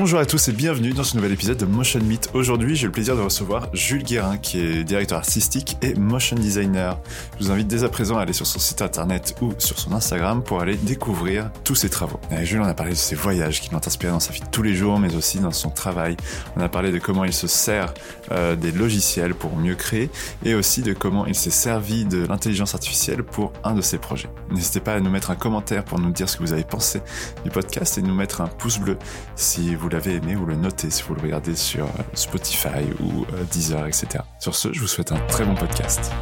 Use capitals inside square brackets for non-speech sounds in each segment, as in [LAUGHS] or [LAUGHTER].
Bonjour à tous et bienvenue dans ce nouvel épisode de Motion Meet. Aujourd'hui, j'ai le plaisir de recevoir Jules Guérin, qui est directeur artistique et motion designer. Je vous invite dès à présent à aller sur son site internet ou sur son Instagram pour aller découvrir tous ses travaux. Et Jules, on a parlé de ses voyages qui l'ont inspiré dans sa vie de tous les jours, mais aussi dans son travail. On a parlé de comment il se sert euh, des logiciels pour mieux créer et aussi de comment il s'est servi de l'intelligence artificielle pour un de ses projets. N'hésitez pas à nous mettre un commentaire pour nous dire ce que vous avez pensé du podcast et nous mettre un pouce bleu si vous l'avez aimé ou le noter si vous le regardez sur euh, Spotify ou euh, Deezer, etc. Sur ce, je vous souhaite un très bon podcast.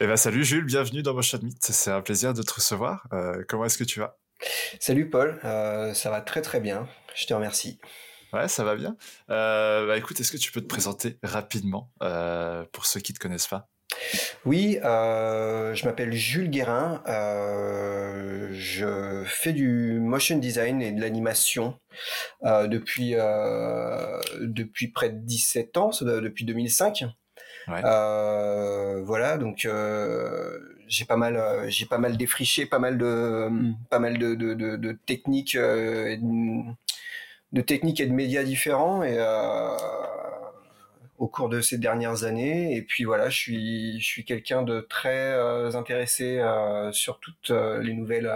Eh ben, salut Jules, bienvenue dans Motion Meet. C'est un plaisir de te recevoir. Euh, comment est-ce que tu vas? Salut Paul, euh, ça va très très bien, je te remercie. Ouais, ça va bien. Euh, bah écoute, est-ce que tu peux te présenter rapidement euh, pour ceux qui ne te connaissent pas? Oui, je m'appelle Jules Guérin, je fais du motion design et de l'animation depuis, depuis près de 17 ans, depuis 2005. Euh, voilà, donc j'ai pas mal, euh, j'ai pas mal défriché, pas mal de, pas mal de, de, de, techniques, de, techniques et de médias différents et au cours de ces dernières années. Et puis voilà, je suis, je suis quelqu'un de très intéressé sur toutes les nouvelles,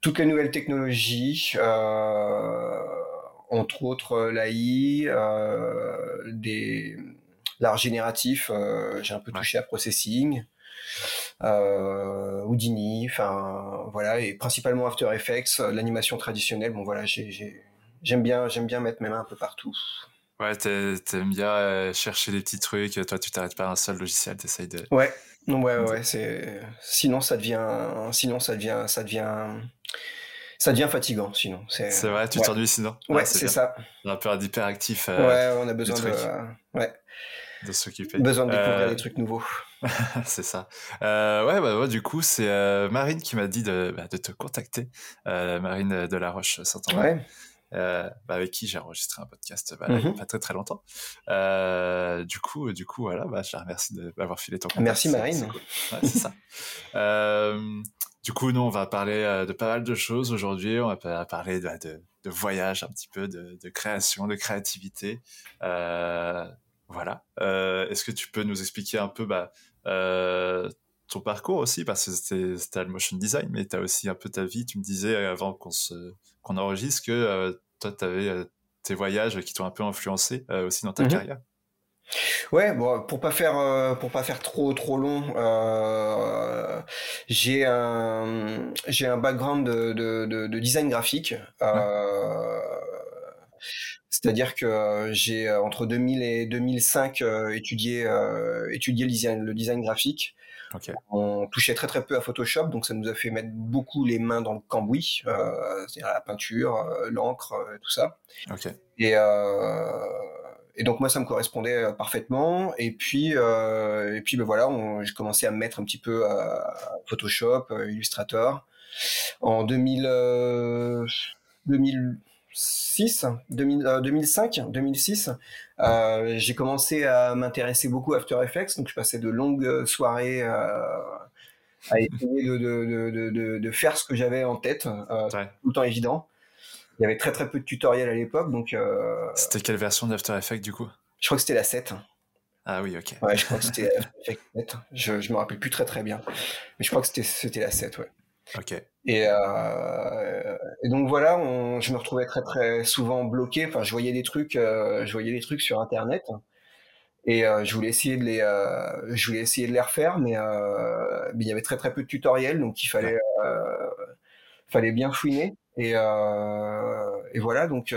toutes les nouvelles technologies. entre autres l'AI, des, l'art génératif, euh, j'ai un peu touché à processing, euh, Houdini, enfin voilà, et principalement After Effects, euh, l'animation traditionnelle. Bon voilà, j'aime bien, j'aime bien mettre mes mains un peu partout. Ouais, t'aimes bien chercher des petits trucs. Toi, tu t'arrêtes pas à un seul logiciel, t'essayes de. Ouais, non, ouais, ouais. C'est sinon ça devient, sinon ça devient, ça devient, ça devient fatigant. Sinon, c'est. C'est vrai, tu t'ennuies sinon. Ouais, c'est ça. On a un peu d'hyperactif. ouais, on a besoin de. Ouais de s'occuper. Besoin de découvrir euh, des trucs nouveaux. [LAUGHS] c'est ça. Euh, ouais, bah, du coup, c'est euh, Marine qui m'a dit de, bah, de te contacter. Marine de la Roche saint ouais. bah, avec qui j'ai enregistré un podcast bah, il n'y a mm-hmm. pas très très longtemps. du coup, du coup, voilà, bah, je la remercie d'avoir filé ton contact. Merci Marine. C'est ça. [LAUGHS] du coup, nous, on va parler de pas mal de choses aujourd'hui. On va parler de, de, de, voyage un petit peu, de, création, de créativité. Voilà. Euh, est-ce que tu peux nous expliquer un peu bah, euh, ton parcours aussi Parce que c'était le motion design, mais tu as aussi un peu ta vie. Tu me disais avant qu'on qu'on enregistre que euh, toi, tu avais tes voyages qui t'ont un peu influencé aussi dans ta mmh carrière. Ouais, bon, pour pas faire pour pas faire trop trop long, euh, j'ai un j'ai un background de, de, de, design graphique. Euh, c'est-à-dire que euh, j'ai euh, entre 2000 et 2005 euh, étudié étudié le design, le design graphique. On touchait très très peu à Photoshop, donc ça nous a fait mettre beaucoup les mains dans le cambouis, c'est-à-dire la peinture, l'encre, tout ça. Et, et donc moi ça me correspondait parfaitement. Et puis et puis ben voilà, j'ai commencé à me mettre un petit peu à Photoshop, Illustrator. En 2000 2000 2006, 2005, 2006, j'ai commencé à m'intéresser beaucoup à After Effects. Donc, je passais de longues soirées euh, à [LAUGHS] essayer de, faire ce que j'avais en tête, euh, tout le temps évident. Il y avait très très peu de tutoriels à l'époque. donc. Euh, c'était quelle version d'After Effects du coup? Je crois que c'était la 7. Ah oui, ok. Ouais, je crois que c'était Effects 7. Je, je me rappelle plus très très bien. Mais je crois que c'était la 7, ouais. Et, euh, et, donc voilà, on, je me retrouvais très très souvent bloqué. Enfin, je voyais des trucs, euh, je voyais des trucs sur Internet, et euh, je voulais essayer de les, je voulais essayer de les refaire, mais, mais, il y avait très très peu de tutoriels, donc il fallait, fallait bien fouiner. Et, et voilà, donc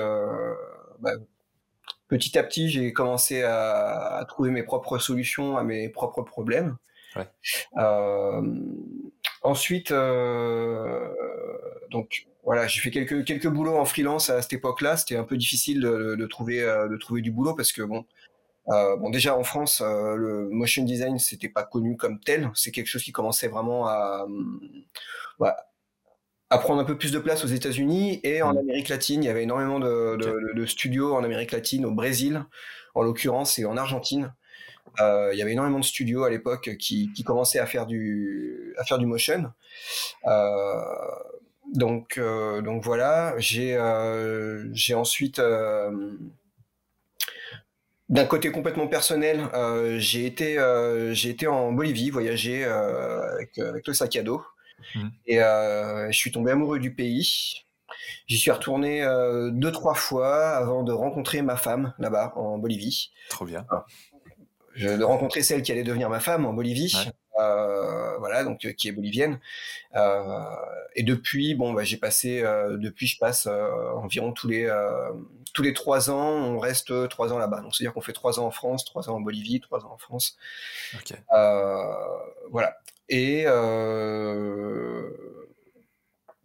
bah, petit à petit, j'ai commencé à, à, trouver mes propres solutions à mes propres problèmes. Ouais. Ensuite, euh, donc voilà, j'ai fait quelques quelques boulots en freelance à cette époque-là. C'était un peu difficile de, de, trouver euh, de trouver du boulot parce que bon, euh, bon déjà en France, euh, le motion design c'était pas connu comme tel. C'est quelque chose qui commençait vraiment à, à prendre un peu plus de place aux États-Unis et en Mm. Amérique latine. Il y avait énormément de, de- de studios en Amérique latine, au Brésil en l'occurrence et en Argentine. Euh, il y avait énormément de studios à l'époque qui, qui commençaient à faire du, à faire du motion. Euh, donc, euh, donc voilà, j'ai j'ai ensuite, d'un côté complètement personnel, euh, j'ai été, euh, j'ai été en Bolivie, voyager euh, avec, avec le sac à dos. Mhm. Et je suis tombé amoureux du pays. J'y suis retourné deux, trois fois avant de rencontrer ma femme là-bas, en Bolivie. Trop bien. De rencontrer celle qui allait devenir ma femme en Bolivie. Ouais. Euh, voilà, donc euh, qui est bolivienne. Euh, et depuis, bon, bah, j'ai passé, euh, depuis, je passe euh, environ tous les euh, tous les trois ans, on reste trois ans là-bas. Donc c'est-à-dire qu'on fait trois ans en France, trois ans en Bolivie, trois ans en France. Ok. Euh, voilà. Et euh,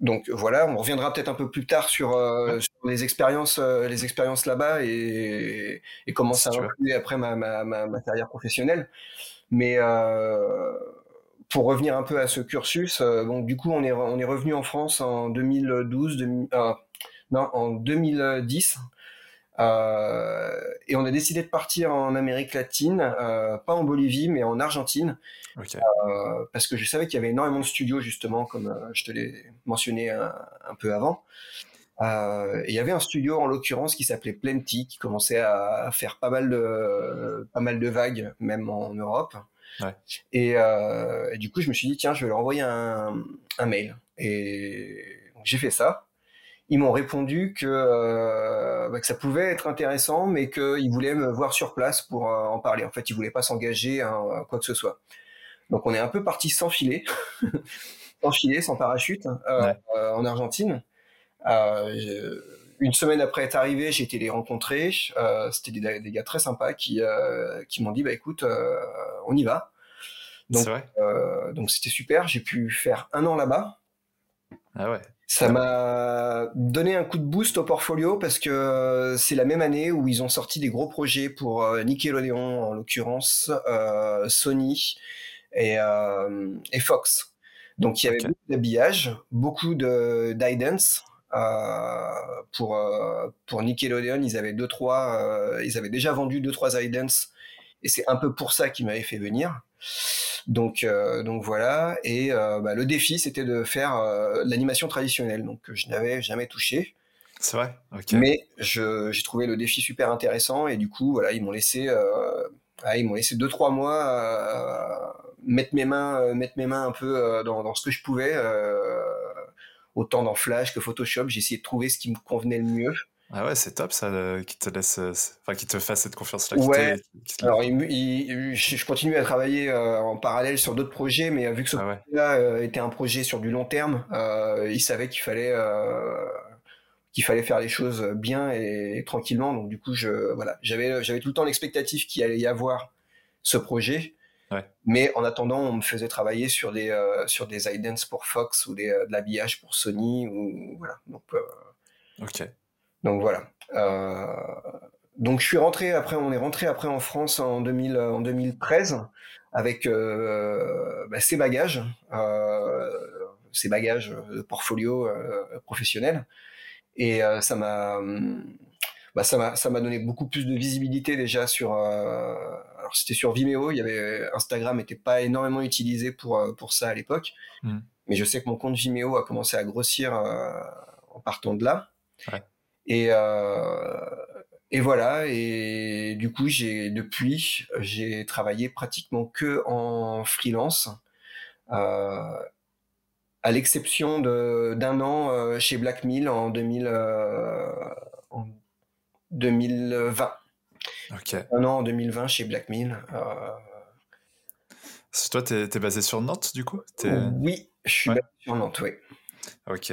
donc voilà, on reviendra peut-être un peu plus tard sur, euh, sur les expériences, euh, les expériences là-bas et, et comment Si ça influé après ma, ma, ma, ma carrière professionnelle. Mais euh, pour revenir un peu à ce cursus, euh, donc du coup on est on est revenu en France en 2012, 2000 euh, non en 2010. Euh, et on a décidé de partir en Amérique latine, euh, pas en Bolivie, mais en Argentine, euh, parce que je savais qu'il y avait énormément de studios, justement, comme euh, je te l'ai mentionné un, un peu avant. Euh, et il y avait un studio, en l'occurrence, qui s'appelait Plenty, qui commençait à, faire pas mal de, pas mal de vagues, même en Europe. Ouais. Et, euh, et du coup, je me suis dit, tiens, je vais leur envoyer un, un mail. Et j'ai fait ça. Ils m'ont répondu que, euh, bah, que ça pouvait être intéressant, mais qu'ils voulaient me voir sur place pour euh, en parler. En fait, ils voulaient pas s'engager à, à quoi que ce soit. Donc, on est un peu parti sans filet, [LAUGHS] sans filet, sans parachute, euh, Ouais. euh, en Argentine. Euh, une semaine après être arrivé, j'ai été les rencontrer. Euh, C'était des, des gars très sympas qui, euh, qui m'ont dit, bah écoute, on y va. Donc, C'est vrai. donc c'était super. J'ai pu faire un an là-bas. Ah ouais. Ça m'a donné un coup de boost au portfolio parce que c'est la même année où ils ont sorti des gros projets pour Nickelodeon, en l'occurrence, euh, Sony et, euh, et Fox. Donc il y avait beaucoup d'habillage, beaucoup de d'idance. Euh, pour euh, pour Nickelodeon, ils avaient deux trois, euh, ils avaient déjà vendu deux trois idance et c'est un peu pour ça qu'ils m'avaient fait venir. Donc, euh, donc voilà. Et euh, bah, le défi, c'était de faire euh, l'animation traditionnelle, donc que je n'avais jamais touché. C'est vrai? Mais j'ai trouvé le défi super intéressant et du coup, voilà, ils m'ont laissé, ah, ils m'ont laissé deux trois mois mettre mes mains, mettre mes mains un peu dans, dans ce que je pouvais. Autant dans Flash que Photoshop, j'ai essayé de trouver ce qui me convenait le mieux. Ah ouais, c'est top ça, euh, qui te laisse, euh, enfin, qui te fasse cette confiance-là. Ouais. qui te- Alors, il me- il- je continue à travailler euh, en parallèle sur d'autres projets, mais euh, vu que ce Ah ouais. projet-là était un projet sur du long terme, il savait qu'il fallait qu'il fallait faire les choses bien et, tranquillement. Donc du coup, je voilà, j'avais j'avais tout le temps l'expectative qu'il allait y avoir ce projet. Ouais. Mais en attendant, on me faisait travailler sur des euh, sur des idents pour Fox ou des, euh, de l'habillage pour Sony ou voilà. Donc euh, Ok. donc voilà. Euh, donc je suis rentré après, on est rentré après en France en 2000, en 2013 avec bah, ses bagages, ses bagages de portfolio professionnel, et ça m'a, bah, ça m'a, ça m'a donné beaucoup plus de visibilité déjà sur. Euh, alors c'était sur Vimeo, il y avait Instagram n'était pas énormément utilisé pour euh, pour ça à l'époque, Mm. mais je sais que mon compte Vimeo a commencé à grossir euh, en partant de là. Ouais. Et, euh, et voilà, et du coup, j'ai depuis, j'ai travaillé pratiquement que en freelance, euh, à l'exception de- d'un an euh, chez Black Mill en, 2000, euh, en 2020. Ok. Un an en 2020 chez Black Mill. euh, Toi, t'es es basé sur Nantes, du coup? Oui, je suis Ouais. basé sur Nantes, oui. Ok.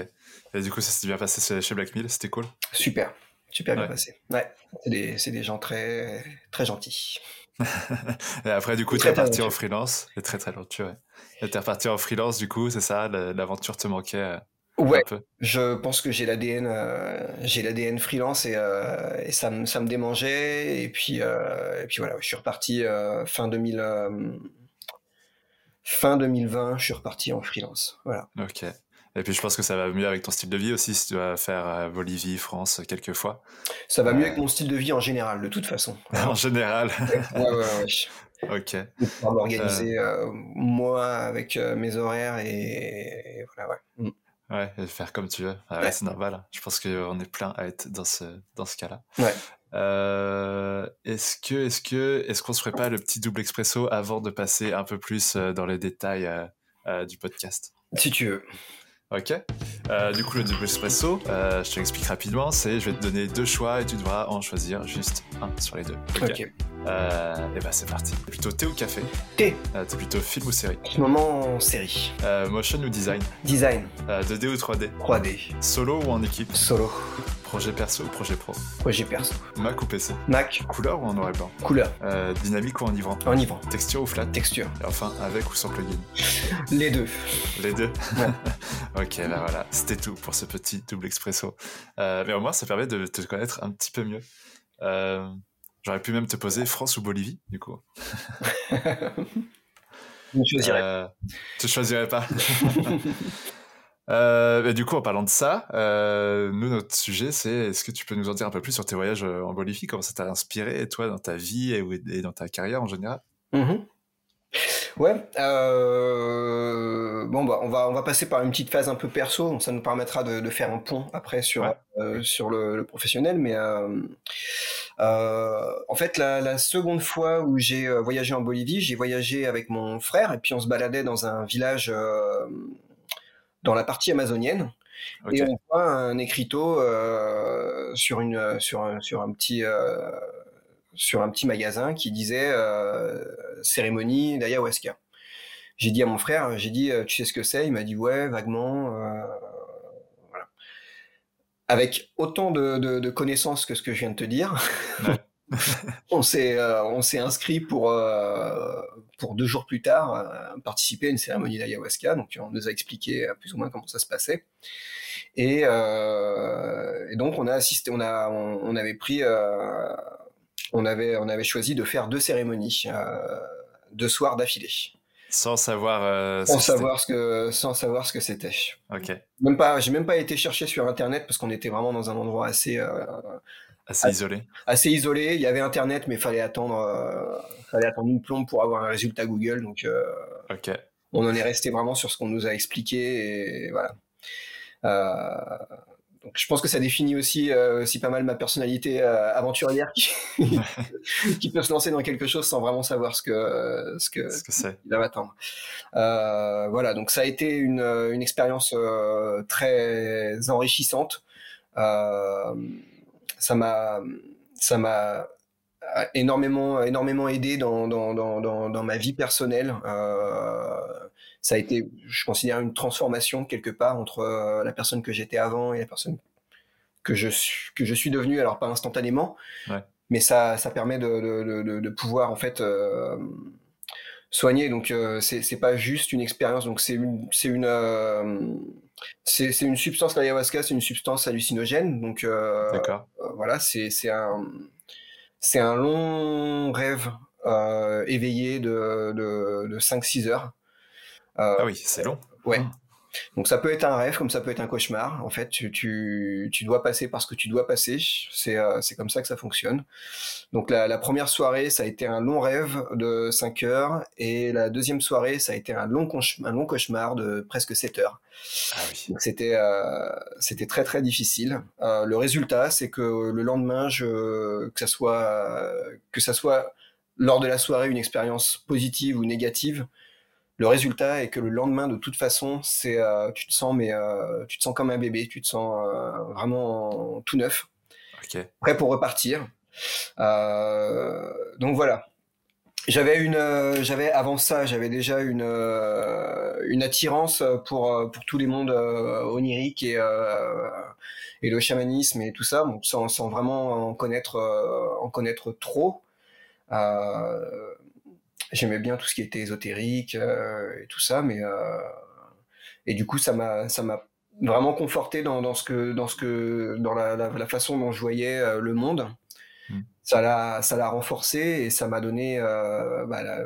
Et du coup, ça s'est bien passé chez- chez Black Mill, c'était cool? Super, super bien passé. Ouais, c'est des, des gens très, très gentils. [LAUGHS] Et après, du coup, Très t'es reparti en freelance. Et très talentueux, ouais. Et t'es reparti en freelance, du coup, c'est ça? La- L'aventure te manquait euh, Ouais, Je pense que j'ai l'ADN, euh, j'ai l'ADN freelance et, euh, et ça, me- ça me démangeait. Et puis, euh, et puis voilà, je suis reparti fin 2000, euh, fin 2020, je suis reparti en freelance. Voilà. Ok. Et puis je pense que ça va mieux avec ton style de vie aussi si tu vas faire Bolivie, France quelques fois. Ça va mieux avec mon style de vie en général, de toute façon. [LAUGHS] en général. ouais, ouais, ouais. Ok. Pour m'organiser moi avec mes horaires et, voilà, ouais. Mm. Ouais, faire comme tu veux. Ah c'est normal. Hein. Je pense qu'on est plein à être dans ce, dans ce cas-là. Ouais. Euh, est-ce que, est-ce que, est-ce qu'on se ferait pas le petit double expresso avant de passer un peu plus euh, dans les détails euh, du podcast? Si tu veux. Ok. Euh, du coup, le double espresso, euh, je te l'explique rapidement, c'est je vais te donner deux choix et tu devras en choisir juste un sur les deux. Ok. Euh, et bah c'est parti. Plutôt thé ou café? Thé. Euh, T'es plutôt film ou série? Moment, série. Motion ou design? Design. 2D ou 3D 3D. Solo ou en équipe? Solo. Projet perso ou projet pro Projet perso. Mac ou PC Mac. Couleur ou en noir et blanc Couleur. Dynamique ou enivrant Enivrant. Texture ou flat Texture. Et enfin, avec ou sans plugin Les deux. Les deux [LAUGHS] Ok, bah voilà, c'était tout pour ce petit double expresso. mais au moins, ça permet de te connaître un petit peu mieux. J'aurais pu même te poser France ou Bolivie, du coup. [LAUGHS] Je ne choisirais euh, Tu choisirais pas. [LAUGHS] euh, du coup, en parlant de ça, euh, nous, notre sujet, c'est est-ce que tu peux nous en dire un peu plus sur tes voyages euh, en Bolivie? Comment ça t'a inspiré, toi, dans ta vie et, dans ta carrière en général? Mm-hmm. Ouais. Euh... Bon, bah, on va on va passer par une petite phase un peu perso. Ça nous permettra de, de faire un pont après sur Ouais. euh, sur le, le professionnel. Mais euh, en fait, la, la seconde fois où j'ai voyagé en Bolivie, j'ai voyagé avec mon frère et puis on se baladait dans un village dans la partie amazonienne. Et on voit un écriteau euh, sur une sur un, sur un petit euh, sur un petit magasin qui disait euh, cérémonie d'ayahuasca. J'ai dit à mon frère, j'ai dit euh, tu sais ce que c'est? Il m'a dit ouais vaguement. euh, voilà. Avec autant de, de, de connaissances que ce que je viens de te dire, Ouais. [LAUGHS] on s'est euh, on s'est inscrit pour euh, pour deux jours plus tard euh, participer à une cérémonie d'ayahuasca. Donc on nous a expliqué plus ou moins comment ça se passait. Et, et donc on a assisté, on a on, on avait pris on avait, on avait choisi de faire deux cérémonies, deux soirs d'affilée, Sans savoir. euh, ce sans que c'était. savoir ce que, sans savoir ce que c'était. Ok. Même pas, j'ai même pas été chercher sur internet parce qu'on était vraiment dans un endroit assez, euh, Assez isolé. assez isolé. Il y avait internet, mais fallait attendre, euh, fallait attendre une plombe pour avoir un résultat Google. Donc, euh, Ok. on en est resté vraiment sur ce qu'on nous a expliqué et voilà. Euh, donc je pense que ça définit aussi, aussi pas mal ma personnalité aventurière qui, [LAUGHS] qui peut se lancer dans quelque chose sans vraiment savoir ce que ce que Ce que c'est. il va m'attendre. Voilà, donc ça a été une, une expérience très enrichissante. Euh, ça m'a ça m'a énormément énormément aidé dans dans, dans, dans, dans ma vie personnelle. Euh, ça a été, je considère, une transformation quelque part entre euh, la personne que j'étais avant et la personne que je suis, que je suis devenu. Alors pas instantanément, Ouais. mais ça, ça permet de, de, de, de pouvoir en fait euh, soigner. Donc euh, c'est pas juste une expérience. Donc c'est une c'est une euh, c'est c'est une substance l'ayahuasca, c'est une substance hallucinogène. Donc euh, D'accord. euh, voilà, c'est c'est un c'est un long rêve euh, éveillé de de, de 5-6 heures. Ah oui, c'est long. Ouais. Donc ça peut être un rêve, comme ça peut être un cauchemar. En fait, tu, tu, tu dois passer par ce que tu dois passer. C'est euh, c'est comme ça que ça fonctionne. Donc la, la première soirée, ça a été un long rêve de 5 heures. Et la deuxième soirée, ça a été un long, un long cauchemar de presque 7 heures. Ah oui. Donc c'était euh, c'était très très difficile. Euh, le résultat, c'est que le lendemain, je, que ça soit que ça soit lors de la soirée une expérience positive ou négative, le résultat est que le lendemain, de toute façon, c'est euh, tu te sens mais euh, tu te sens comme un bébé, tu te sens euh, vraiment tout neuf, Ok. prêt pour repartir. Euh, donc voilà. J'avais une, euh, j'avais avant ça, j'avais déjà une euh, une attirance pour pour tous les mondes oniriques et euh, et le chamanisme et tout ça, bon, sans sans vraiment en connaître euh, en connaître trop. Euh, J'aimais bien tout ce qui était ésotérique euh, et tout ça, mais euh, et du coup ça m'a ça m'a vraiment conforté dans, dans ce que dans ce que dans la, la, la façon dont je voyais euh, le monde. Mm. Ça l'a ça l'a renforcé et ça m'a donné bah, la-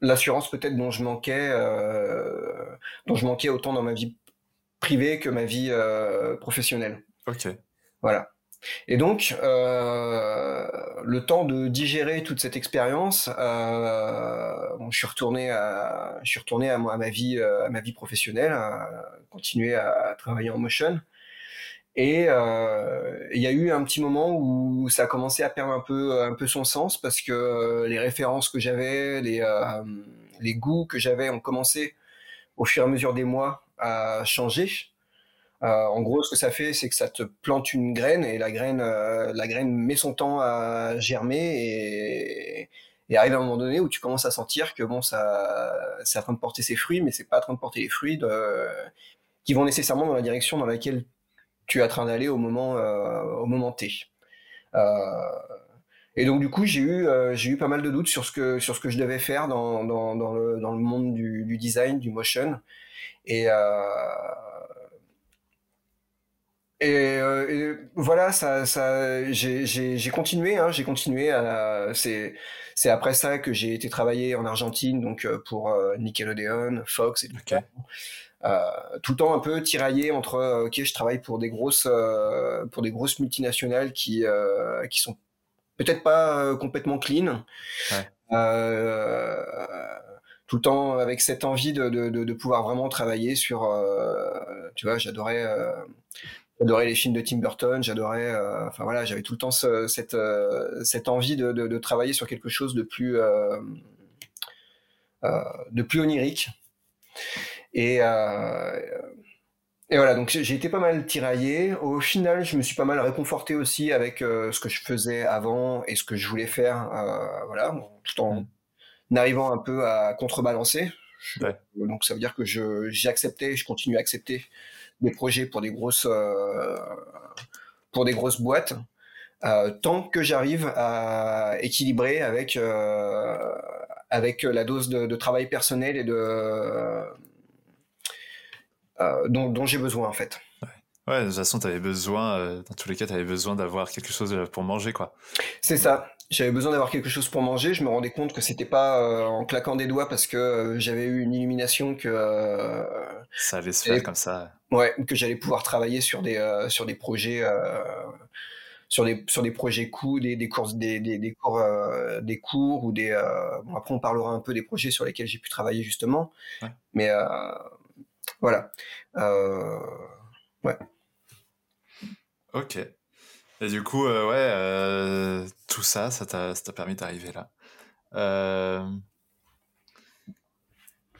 l'assurance peut-être dont je manquais euh, dont je manquais autant dans ma vie privée que ma vie professionnelle. Ok. Voilà. Et donc, euh, le temps de digérer toute cette expérience, euh, bon, je suis retourné à, je suis retourné à, ma vie, à ma vie professionnelle, à continuer à travailler en motion. Et euh, il y a eu un petit moment où ça a commencé à perdre un peu, un peu son sens parce que les références que j'avais, les, euh, les goûts que j'avais ont commencé au fur et à mesure des mois à changer. Euh, en gros, ce que ça fait, c'est que ça te plante une graine et la graine, euh, la graine met son temps à germer et, et, arrive à un moment donné où tu commences à sentir que bon, ça, c'est en train de porter ses fruits, mais c'est pas en train de porter les fruits de, qui vont nécessairement dans la direction dans laquelle tu es en train d'aller au moment, euh, au moment T. Euh, et donc du coup, j'ai eu, euh, j'ai eu pas mal de doutes sur ce que, sur ce que je devais faire dans, dans, dans, le, dans le, monde du, du, design, du motion. Et, et, et, voilà, ça, ça, j'ai continué, hein, j'ai continué. C'est après ça que j'ai été travailler en Argentine, donc pour Nickelodeon, Fox et tout. Euh, tout le temps un peu tiraillé entre euh, ok je travaille pour des grosses euh, pour des grosses multinationales qui qui sont peut-être pas complètement clean tout le temps avec cette envie de, de, de, pouvoir vraiment travailler sur tu vois j'adorais j'adorais les films de Tim Burton j'adorais enfin voilà j'avais tout le temps cette cette envie de, de, travailler sur quelque chose de plus de plus onirique et, euh, et voilà, donc j'ai été pas mal tiraillé. Au final, je me suis pas mal réconforté aussi avec euh, ce que je faisais avant et ce que je voulais faire, euh, voilà, tout en mm. arrivant un peu à contrebalancer. Donc ça veut dire que j'ai accepté, je continue à accepter des projets pour des grosses, euh, pour des grosses boîtes, euh, tant que j'arrive à équilibrer avec, euh, avec la dose de, de, travail personnel et de euh, dont, j'ai besoin en fait. Ouais. de toute façon, tu avais besoin, euh, dans tous les cas, tu avais besoin d'avoir quelque chose pour manger, quoi. C'est ça. J'avais besoin d'avoir quelque chose pour manger. Je me rendais compte que c'était pas en claquant des doigts parce que j'avais eu une illumination que ça allait se faire comme ça. Ouais, que j'allais pouvoir travailler sur des sur des projets sur des sur des projets cours, des, des courses, des, des, des cours, des cours ou des. bon, après, on parlera un peu des projets sur lesquels j'ai pu travailler justement. Mais voilà. Euh, ouais. Ok. Et du coup, euh, ouais, euh, tout ça, ça t'a permis d'arriver là.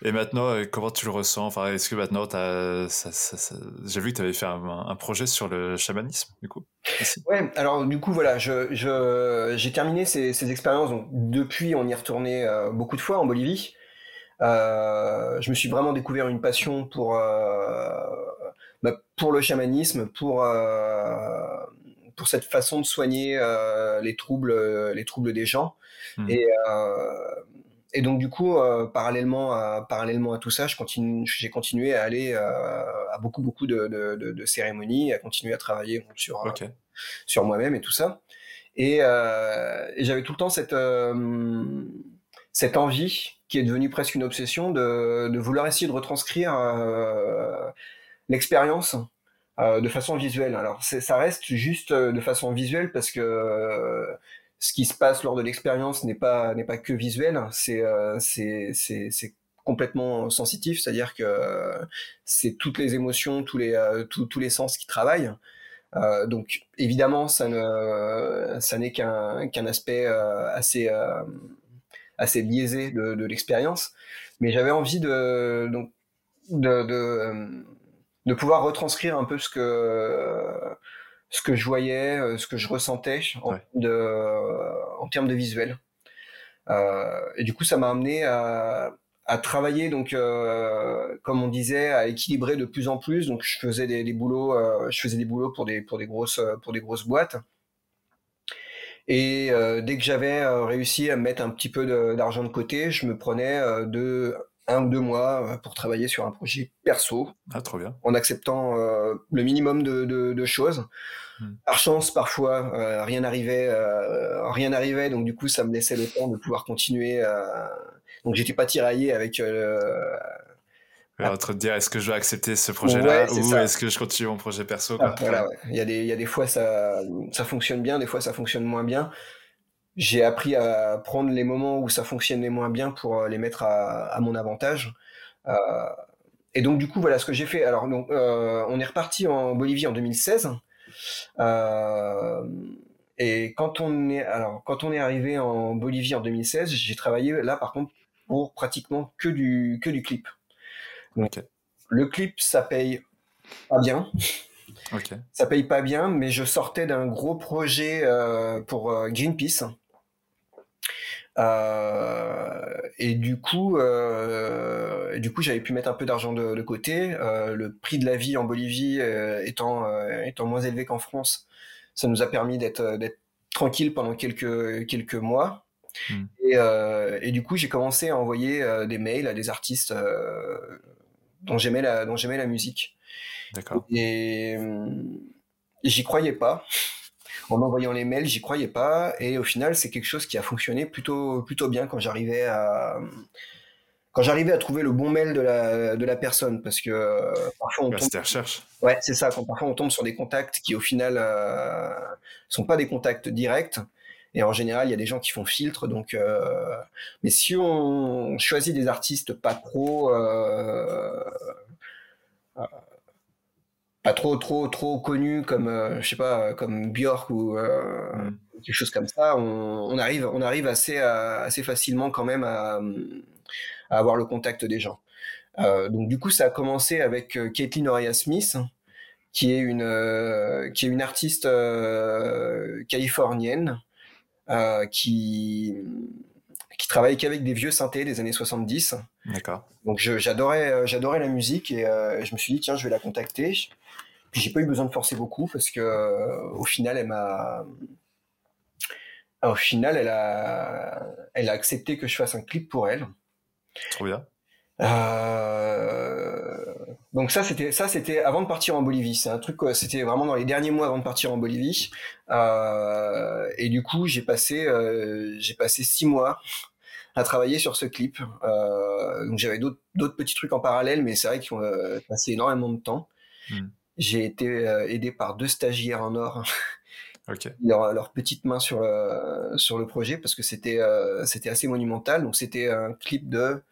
Et maintenant, comment tu le ressens? Enfin, Est-ce que maintenant, j'ai vu que tu avais fait un, projet sur le chamanisme, du coup Ouais, alors du coup, voilà, j'ai je, terminé ces, ces expériences. Donc, depuis, on y est retourné beaucoup de fois en Bolivie. Euh, je me suis vraiment découvert une passion pour euh, bah, pour le chamanisme, pour euh, pour cette façon de soigner les troubles les troubles des gens. Mmh. Et et donc du coup, parallèlement à parallèlement à tout ça, je continue, j'ai continué à aller à beaucoup beaucoup de, de, de, cérémonies, à continuer à travailler sur sur moi-même et tout ça. Et, et j'avais tout le temps cette cette envie qui est devenue presque une obsession de, de vouloir essayer de retranscrire euh, l'expérience euh, de façon visuelle. Alors ça reste juste euh, de façon visuelle parce que euh, ce qui se passe lors de l'expérience n'est pas n'est pas que visuel, c'est euh, c'est complètement sensitif, c'est-à-dire que c'est toutes les émotions, tous les tous les sens qui travaillent. Euh, donc évidemment, ça ne, ça n'est qu'un qu'un aspect assez assez biaisé de, de l'expérience. Mais j'avais envie de, donc, de, de, euh, de, pouvoir retranscrire un peu ce que, ce que je voyais, euh, ce que je ressentais en, de, en termes de visuel. Euh, et du coup, ça m'a amené à, à travailler, donc, euh, comme on disait, à équilibrer de plus en plus. Donc, je faisais des, des boulots, euh, je faisais des boulots pour des, pour des grosses, pour des grosses boîtes. Et euh, dès que j'avais euh, réussi à mettre un petit peu d'argent de, côté, je me prenais euh, de un ou deux mois pour travailler sur un projet perso. Ah, trop bien. En acceptant le minimum de, de, choses. Hmm. Par chance, parfois, rien n'arrivait, rien n'arrivait, donc du coup, ça me laissait le temps de pouvoir continuer. Donc, j'étais pas tiraillé avec entre te dire est-ce que je dois accepter ce projet-là ou est-ce que je continue mon projet perso ah, voilà, il, y a des, il y a des fois ça, ça fonctionne bien, des fois ça fonctionne moins bien. J'ai appris à prendre les moments où ça fonctionnait moins bien pour euh, les mettre à, à mon avantage. Euh, et donc du coup voilà ce que j'ai fait. Alors donc, euh, on est reparti en Bolivie en 2016. Euh, et quand on est alors quand on est arrivé en Bolivie en 2016, j'ai travaillé là par contre pour pratiquement que du que du clip. Le clip, ça paye pas bien. Ça paye pas bien, mais je sortais d'un gros projet euh, pour Greenpeace. Euh, et du coup, du coup, j'avais pu mettre un peu d'argent de, côté. le prix de la vie en Bolivie étant étant moins élevé qu'en France, ça nous a permis d'être d'être tranquille pendant quelques quelques mois. Hmm. Et, et, du coup, j'ai commencé à envoyer des mails à des artistes dont j'aimais la, dont j'aimais la musique. D'accord. Et j'y croyais pas. En envoyant les mails, j'y croyais pas. Et au final, c'est quelque chose qui a fonctionné plutôt, plutôt bien quand j'arrivais à, quand j'arrivais à trouver le bon mail de la, de la personne. Parce que euh, parfois on tombe. recherche. Ouais, c'est ça. Quand parfois on tombe sur des contacts qui au final euh, sont pas des contacts directs. Et en général, il y a des gens qui font filtre. Donc, euh, mais si on choisit des artistes pas euh, euh, pas trop, trop, trop connus comme, je sais pas, comme Björk ou mm. quelque chose comme ça, on, arrive, on arrive assez, assez facilement quand même à, avoir le contact des gens. donc du coup, ça a commencé avec Caitlin Oria Smith, qui est une, qui est une artiste californienne euh, qui qui travaille qu'avec des vieux synthés des années 70. D'accord. Donc j'adorais euh, j'adorais la musique et euh, je me suis dit tiens je vais la contacter. Puis j'ai pas eu besoin de forcer beaucoup parce que au final elle m'a au final elle a elle a accepté que je fasse un clip pour elle. Trop bien. Euh, donc ça c'était ça c'était avant de partir en Bolivie. C'est un truc c'était vraiment dans les derniers mois avant de partir en Bolivie. Euh, et du coup j'ai passé euh, j'ai passé six mois à travailler sur ce clip. donc j'avais d'autres d'autres petits trucs en parallèle, mais c'est vrai qu'ils ont passé énormément de temps. Hmm. J'ai été aidé par deux stagiaires en or. [LAUGHS] Okay. Leur, leur, petite main sur le, sur le projet parce que c'était c'était assez monumental. Donc c'était un clip de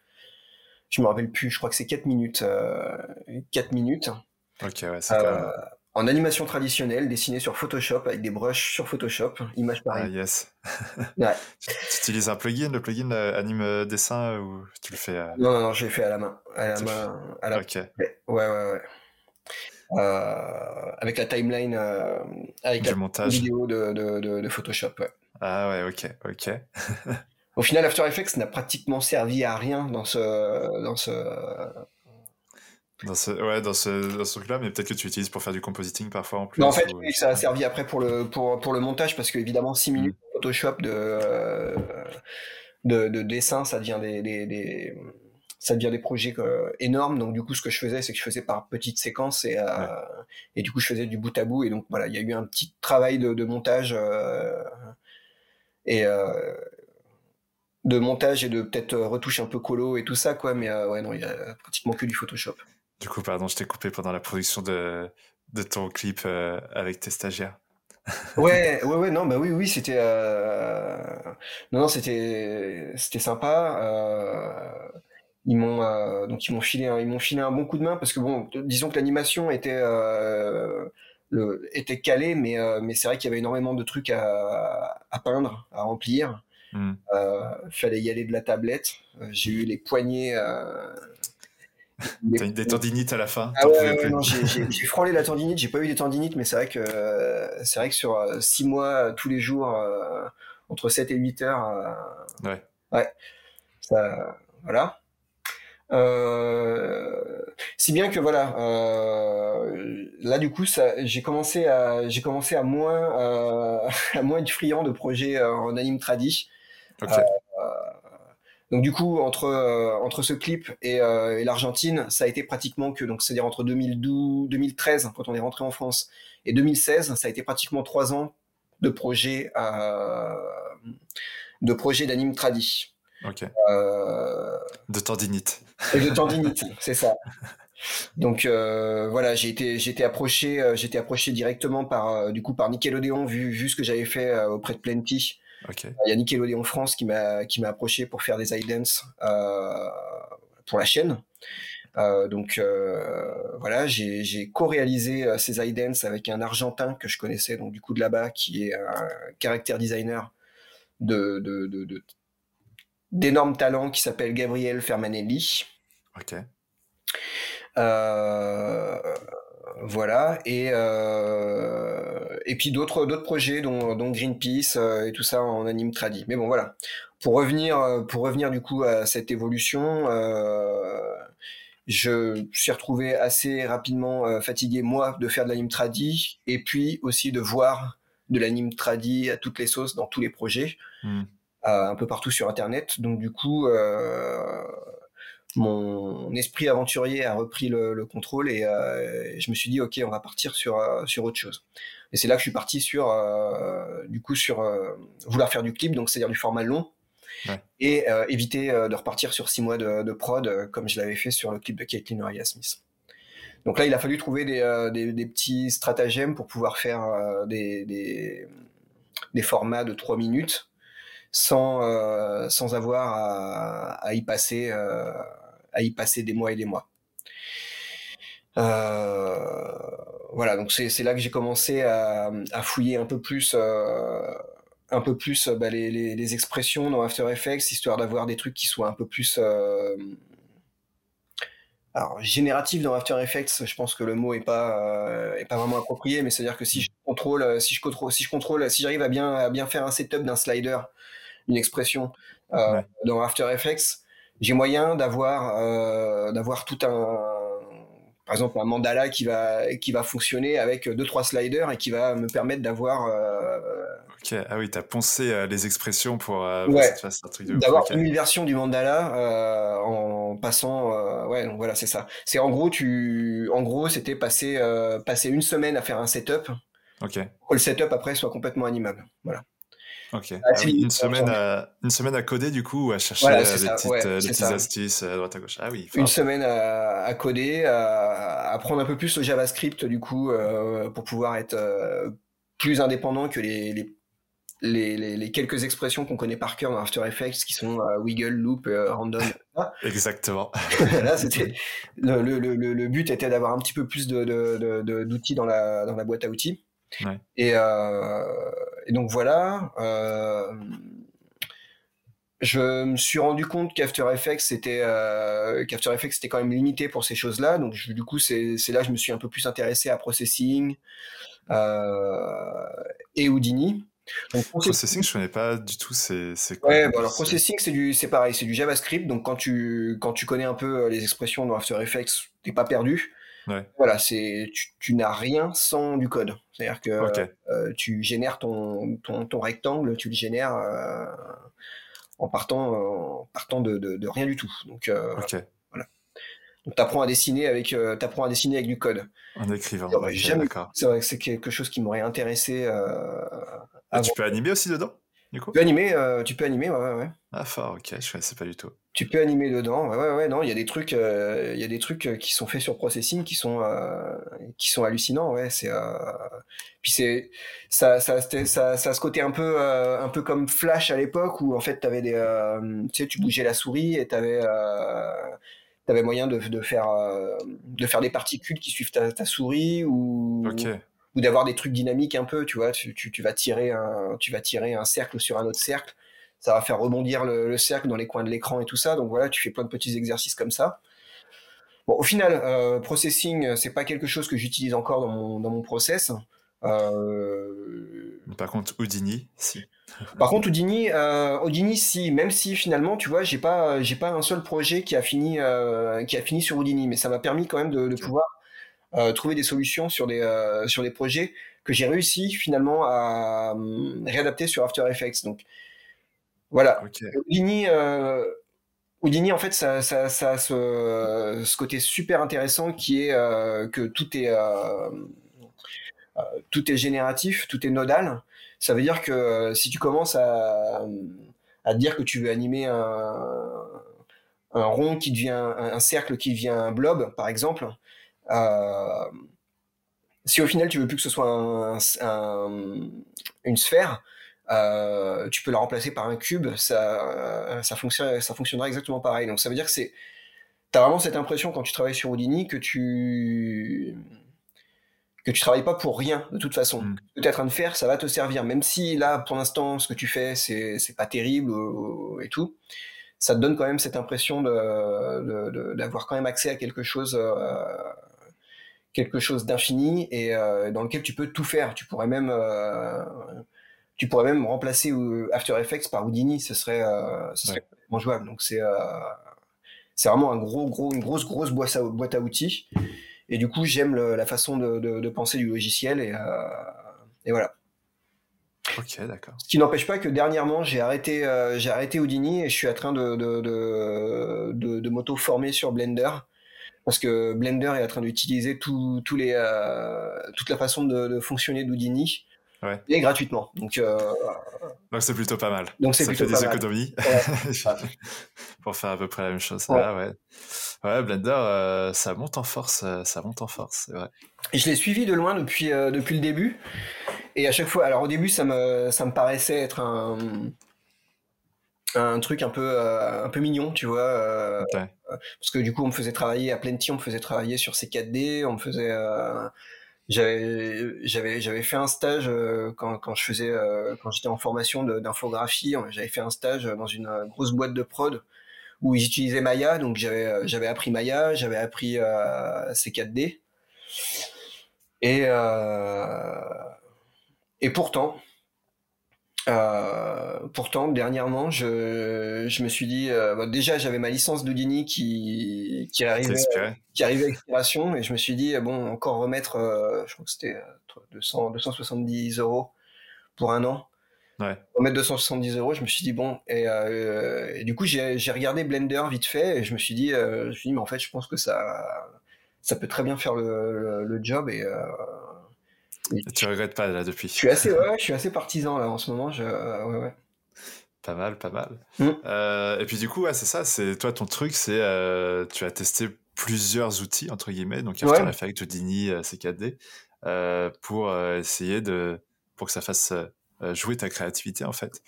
je me rappelle plus, je crois que c'est 4 minutes. Euh, 4 minutes. Ok, ouais, c'est euh, En animation traditionnelle, dessinée sur Photoshop, avec des brushes sur Photoshop, image pareil. Ah, yes. ouais. [LAUGHS] tu, utilises un plugin, le plugin euh, anime euh, dessin, ou tu le fais à... Non, non, non, je l'ai fait à la main. À la main. À la... Ok. Ouais, ouais, ouais. Euh, avec la timeline, euh, avec du la montage. vidéo de, de, de, de Photoshop. Ouais. Ah ouais, ok, ok. [LAUGHS] Au final, After Effects n'a pratiquement servi à rien dans ce, dans ce, dans ce, ouais, dans ce, dans ce truc-là, mais peut-être que tu utilises pour faire du compositing parfois en plus. Non, en fait, oui, ça a servi après pour le, pour, pour le montage, parce qu'évidemment, 6 minutes mm. Photoshop de, de, de, dessin, ça devient des, des, des, ça devient des projets euh, énormes. Donc, du coup, ce que je faisais, c'est que je faisais par petites séquences et, euh, et du coup, je faisais du bout à bout. Et donc, voilà, il y a eu un petit travail de, de montage. Euh, et, de montage et de peut-être euh, retouche un peu colo et tout ça, quoi. Mais euh, ouais, non, il y a pratiquement que du Photoshop. Du coup, pardon, je t'ai coupé pendant la production de, de ton clip euh, avec tes stagiaires. [LAUGHS] ouais, ouais, ouais, non, bah oui, oui, c'était, non, non, c'était, c'était sympa. ils m'ont, donc ils m'ont filé, un, ils m'ont filé un bon coup de main parce que bon, disons que l'animation était, le, était calée, mais, mais c'est vrai qu'il y avait énormément de trucs à, à peindre, à remplir. Mm. Euh, fallait y aller de la tablette. Euh, j'ai eu les poignets. Euh, T'as eu des tendinites à la fin. Ah ouais, non, [LAUGHS] j'ai frôlé la tendinite. J'ai pas eu des tendinites, mais c'est vrai que c'est vrai que sur 6 mois tous les jours entre 7 et 8 heures. ouais. Ouais. Ça, voilà. Si bien que voilà, là du coup, j'ai commencé à, j'ai commencé à moins, [LAUGHS] à moins être friand de projets en anime tradi. Euh, donc du coup, entre euh, entre ce clip et, euh, et l'Argentine, ça a été pratiquement que donc c'est-à-dire entre 2012, 2013 quand on est rentré en France et 2016, ça a été pratiquement trois ans de projets de projets d'anime tradi. Ok. Euh, De tendinite. et de tendinite, [LAUGHS] c'est ça. Donc euh, voilà, j'ai été, été approché, été approché directement par, du coup, par Nickelodeon, vu, vu ce que j'avais fait auprès de Plenty. Il y a Nickelodeon France qui m'a, qui m'a approché pour faire des iDance euh, pour la chaîne. Euh, donc euh, voilà, j'ai, j'ai co-réalisé euh, ces iDance avec un Argentin que je connaissais donc du coup de là-bas, qui est un caractère designer de, de, de, de- d'énormes talents qui s'appelle Gabriel Fermanelli. Ok. Euh, voilà et euh, et puis d'autres d'autres projets dont, dont Greenpeace euh, et tout ça en anime tradi. Mais bon voilà. Pour revenir euh, pour revenir du coup à cette évolution, euh, je suis retrouvé assez rapidement fatigué moi de faire de l'anime tradi et puis aussi de voir de l'anime tradi à toutes les sauces dans tous les projets Hmm. euh, un peu partout sur internet. Donc du coup, euh, mon esprit aventurier a repris le, le contrôle et euh, je me suis dit ok, on va partir sur euh, sur autre chose. Et c'est là que je suis parti sur euh, du coup sur euh, vouloir faire du clip, donc c'est-à-dire du format long. Ouais. Et euh, éviter euh, de repartir sur six mois de, de prod comme je l'avais fait sur le clip de Caitlyn Maria Smith. Donc là, il a fallu trouver des, euh, des, des petits stratagèmes pour pouvoir faire euh, des, des, des formats de 3 minutes sans, euh, sans avoir à, à y passer euh, à y passer des mois et des mois. Euh, voilà, donc c'est là que j'ai commencé à, à fouiller un peu plus euh, un peu plus bah, les, les, les expressions dans After Effects, histoire d'avoir des trucs qui soient un peu plus euh, alors génératif dans After Effects. Je pense que le mot est pas euh, est pas vraiment approprié, mais c'est à dire que si je contrôle si je contrôle si je contrôle si j'arrive à bien à bien faire un setup d'un slider, une expression euh, Ouais. dans After Effects, j'ai moyen d'avoir euh, d'avoir tout un par exemple un mandala qui va qui va fonctionner avec deux trois sliders et qui va me permettre d'avoir euh, Ok. Ah oui, t'as poncé euh, les expressions pour, euh, Ouais. d'avoir une version du mandala euh, en passant ouais donc voilà c'est ça c'est en gros tu en gros c'était passer passer une semaine à faire un setup Ok. pour que le setup après soit complètement animable voilà Ok. Ah, Ah oui, une semaine à une semaine à coder du coup ou à chercher Voilà, euh, des petites, ouais, euh, des petites astuces euh, à droite à gauche. Ah oui. une semaine à, à coder à apprendre un peu plus le JavaScript du coup euh, pour pouvoir être euh, plus indépendant que les les les, quelques expressions qu'on connaît par cœur dans After Effects qui sont euh, wiggle, loop, random. [LAUGHS] Exactement. Là, c'était le, le, le, le but était d'avoir un petit peu plus de, de, de- de- d'outils dans la, dans la boîte à outils. Ouais. Et, euh, et donc voilà. euh, je me suis rendu compte qu'After Effects c'était euh, qu'After Effects c'était quand même limité pour ces choses-là. Donc je- du coup c'est là que je me suis un peu plus intéressé à processing et Houdini. Donc, Processing, je connais pas du tout. C'est Ouais, alors processing c'est du c'est pareil, c'est du JavaScript. Donc quand tu quand tu connais un peu les expressions dans After Effects, t'es pas perdu. Ouais. Voilà, c'est tu, tu n'as rien sans du code. C'est-à-dire que euh, tu génères ton, ton, ton rectangle, tu le génères euh, en partant en partant de, de, de rien du tout. Donc euh, Ok. donc t'apprends à dessiner avec euh, t'apprends à dessiner avec du code. En écrivant. J'aurais Ok, jamais- d'accord. C'est vrai que c'est quelque chose qui m'aurait intéressé. Et tu peux animer aussi dedans, du coup Tu peux animer, euh, tu peux animer, ouais, ouais, ouais. Ah fort. Ok, je connaissais pas du tout. Tu peux animer dedans, ouais, ouais, ouais, non, il y a des trucs, euh, il y a des trucs euh, qui sont faits sur processing qui sont, euh, qui sont hallucinants, ouais, c'est, puis c'est, ça, ça, ça, ça a ce côté un peu, un peu comme Flash à l'époque où en fait t'avais des, tu sais, tu bougeais la souris et t'avais, t'avais moyen de, de faire, de faire des particules qui suivent ta, ta souris ou, Ok. Ou d'avoir des trucs dynamiques un peu, tu vois, tu, tu, tu vas tirer un, tu vas tirer un cercle sur un autre cercle, ça va faire rebondir le, le cercle dans les coins de l'écran et tout ça, donc voilà, tu fais plein de petits exercices comme ça. Bon, au final, euh, processing, c'est pas quelque chose que j'utilise encore dans mon, dans mon process. Euh, Par contre, Houdini, si. par contre, Houdini, euh, Houdini, si, même si finalement, tu vois, j'ai pas, j'ai pas un seul projet qui a fini, euh, qui a fini sur Houdini, mais ça m'a permis quand même de, de pouvoir trouver des solutions sur des, euh, sur des projets que j'ai réussi finalement à euh, réadapter sur After Effects. Donc voilà, Ok. Houdini, euh, Houdini, en fait, ça, ça, ça a ce, ce côté super intéressant qui est euh, que tout est, euh, euh, tout est génératif, tout est nodal. Ça veut dire que euh, si tu commences à, à te dire que tu veux animer un, un rond qui devient un, cercle qui devient un blob, par exemple. Euh, si au final tu veux plus que ce soit une sphère, euh, tu peux la remplacer par un cube, ça, ça, fonctionne, ça fonctionnera exactement pareil. Donc ça veut dire que c'est, t'as vraiment cette impression quand tu travailles sur Houdini que tu que tu travailles pas pour rien de toute façon. Mm. Peut-être un de faire, ça va te servir, même si là pour l'instant ce que tu fais c'est c'est pas terrible et tout. Ça te donne quand même cette impression de d'avoir quand même accès à quelque chose. Euh, quelque chose d'infini et euh, dans lequel tu peux tout faire. Tu pourrais même, euh, tu pourrais même remplacer euh, After Effects par Houdini, ce serait, ce serait jouable. Donc c'est, c'est vraiment un gros, gros, une grosse, grosse boîte à, boîte à outils. Et du coup, j'aime la façon de, de, penser du logiciel et, et voilà. Ok, d'accord. Ce qui n'empêche pas que dernièrement, j'ai arrêté, j'ai arrêté Houdini et je suis en train de, de, de, de m'auto-former sur Blender parce que Blender est en train d'utiliser tout, les, euh, toute la façon de, de fonctionner d'Houdini. Ouais. Et gratuitement. Donc, euh, donc c'est plutôt pas mal. Donc c'est plutôt fait des économies [LAUGHS] pour faire à peu près la même chose. Ouais. Ah ouais. Blender, euh, ça monte en force, ça monte en force. Et je l'ai suivi de loin depuis depuis le début. Et à chaque fois, alors au début, ça me ça me paraissait être un un truc un peu euh, un peu mignon tu vois euh, parce que du coup on me faisait travailler à Plenty on me faisait travailler sur ces 4D on me faisait euh, j'avais j'avais j'avais fait un stage quand, quand je faisais quand j'étais en formation d'infographie j'avais fait un stage dans une grosse boîte de prod où ils utilisaient Maya donc j'avais j'avais appris Maya j'avais appris ces 4D et et pourtant euh, pourtant, dernièrement, je, je me suis dit, euh, déjà j'avais ma licence d'Houdini qui, qui arrivait, qui arrivait à expiration, et je me suis dit, bon, encore remettre, euh, je crois que c'était 200, 270 euros pour un an. Ouais. Remettre 270 euros, je me suis dit, bon, et, et du coup, j'ai regardé Blender vite fait, et je me suis dit, je me suis dit, mais en fait, je pense que ça, ça peut très bien faire le, le, job, et tu regrettes pas là depuis. Je suis assez, ouais, je suis assez partisan là en ce moment. Je, ouais, ouais. Pas mal, pas mal. Mm. Euh, et puis du coup, ouais, c'est ça. C'est toi ton truc, c'est euh, tu as testé plusieurs outils entre guillemets, donc After Effects, Houdini, euh, CKD, pour essayer de pour que ça fasse jouer ta créativité en fait.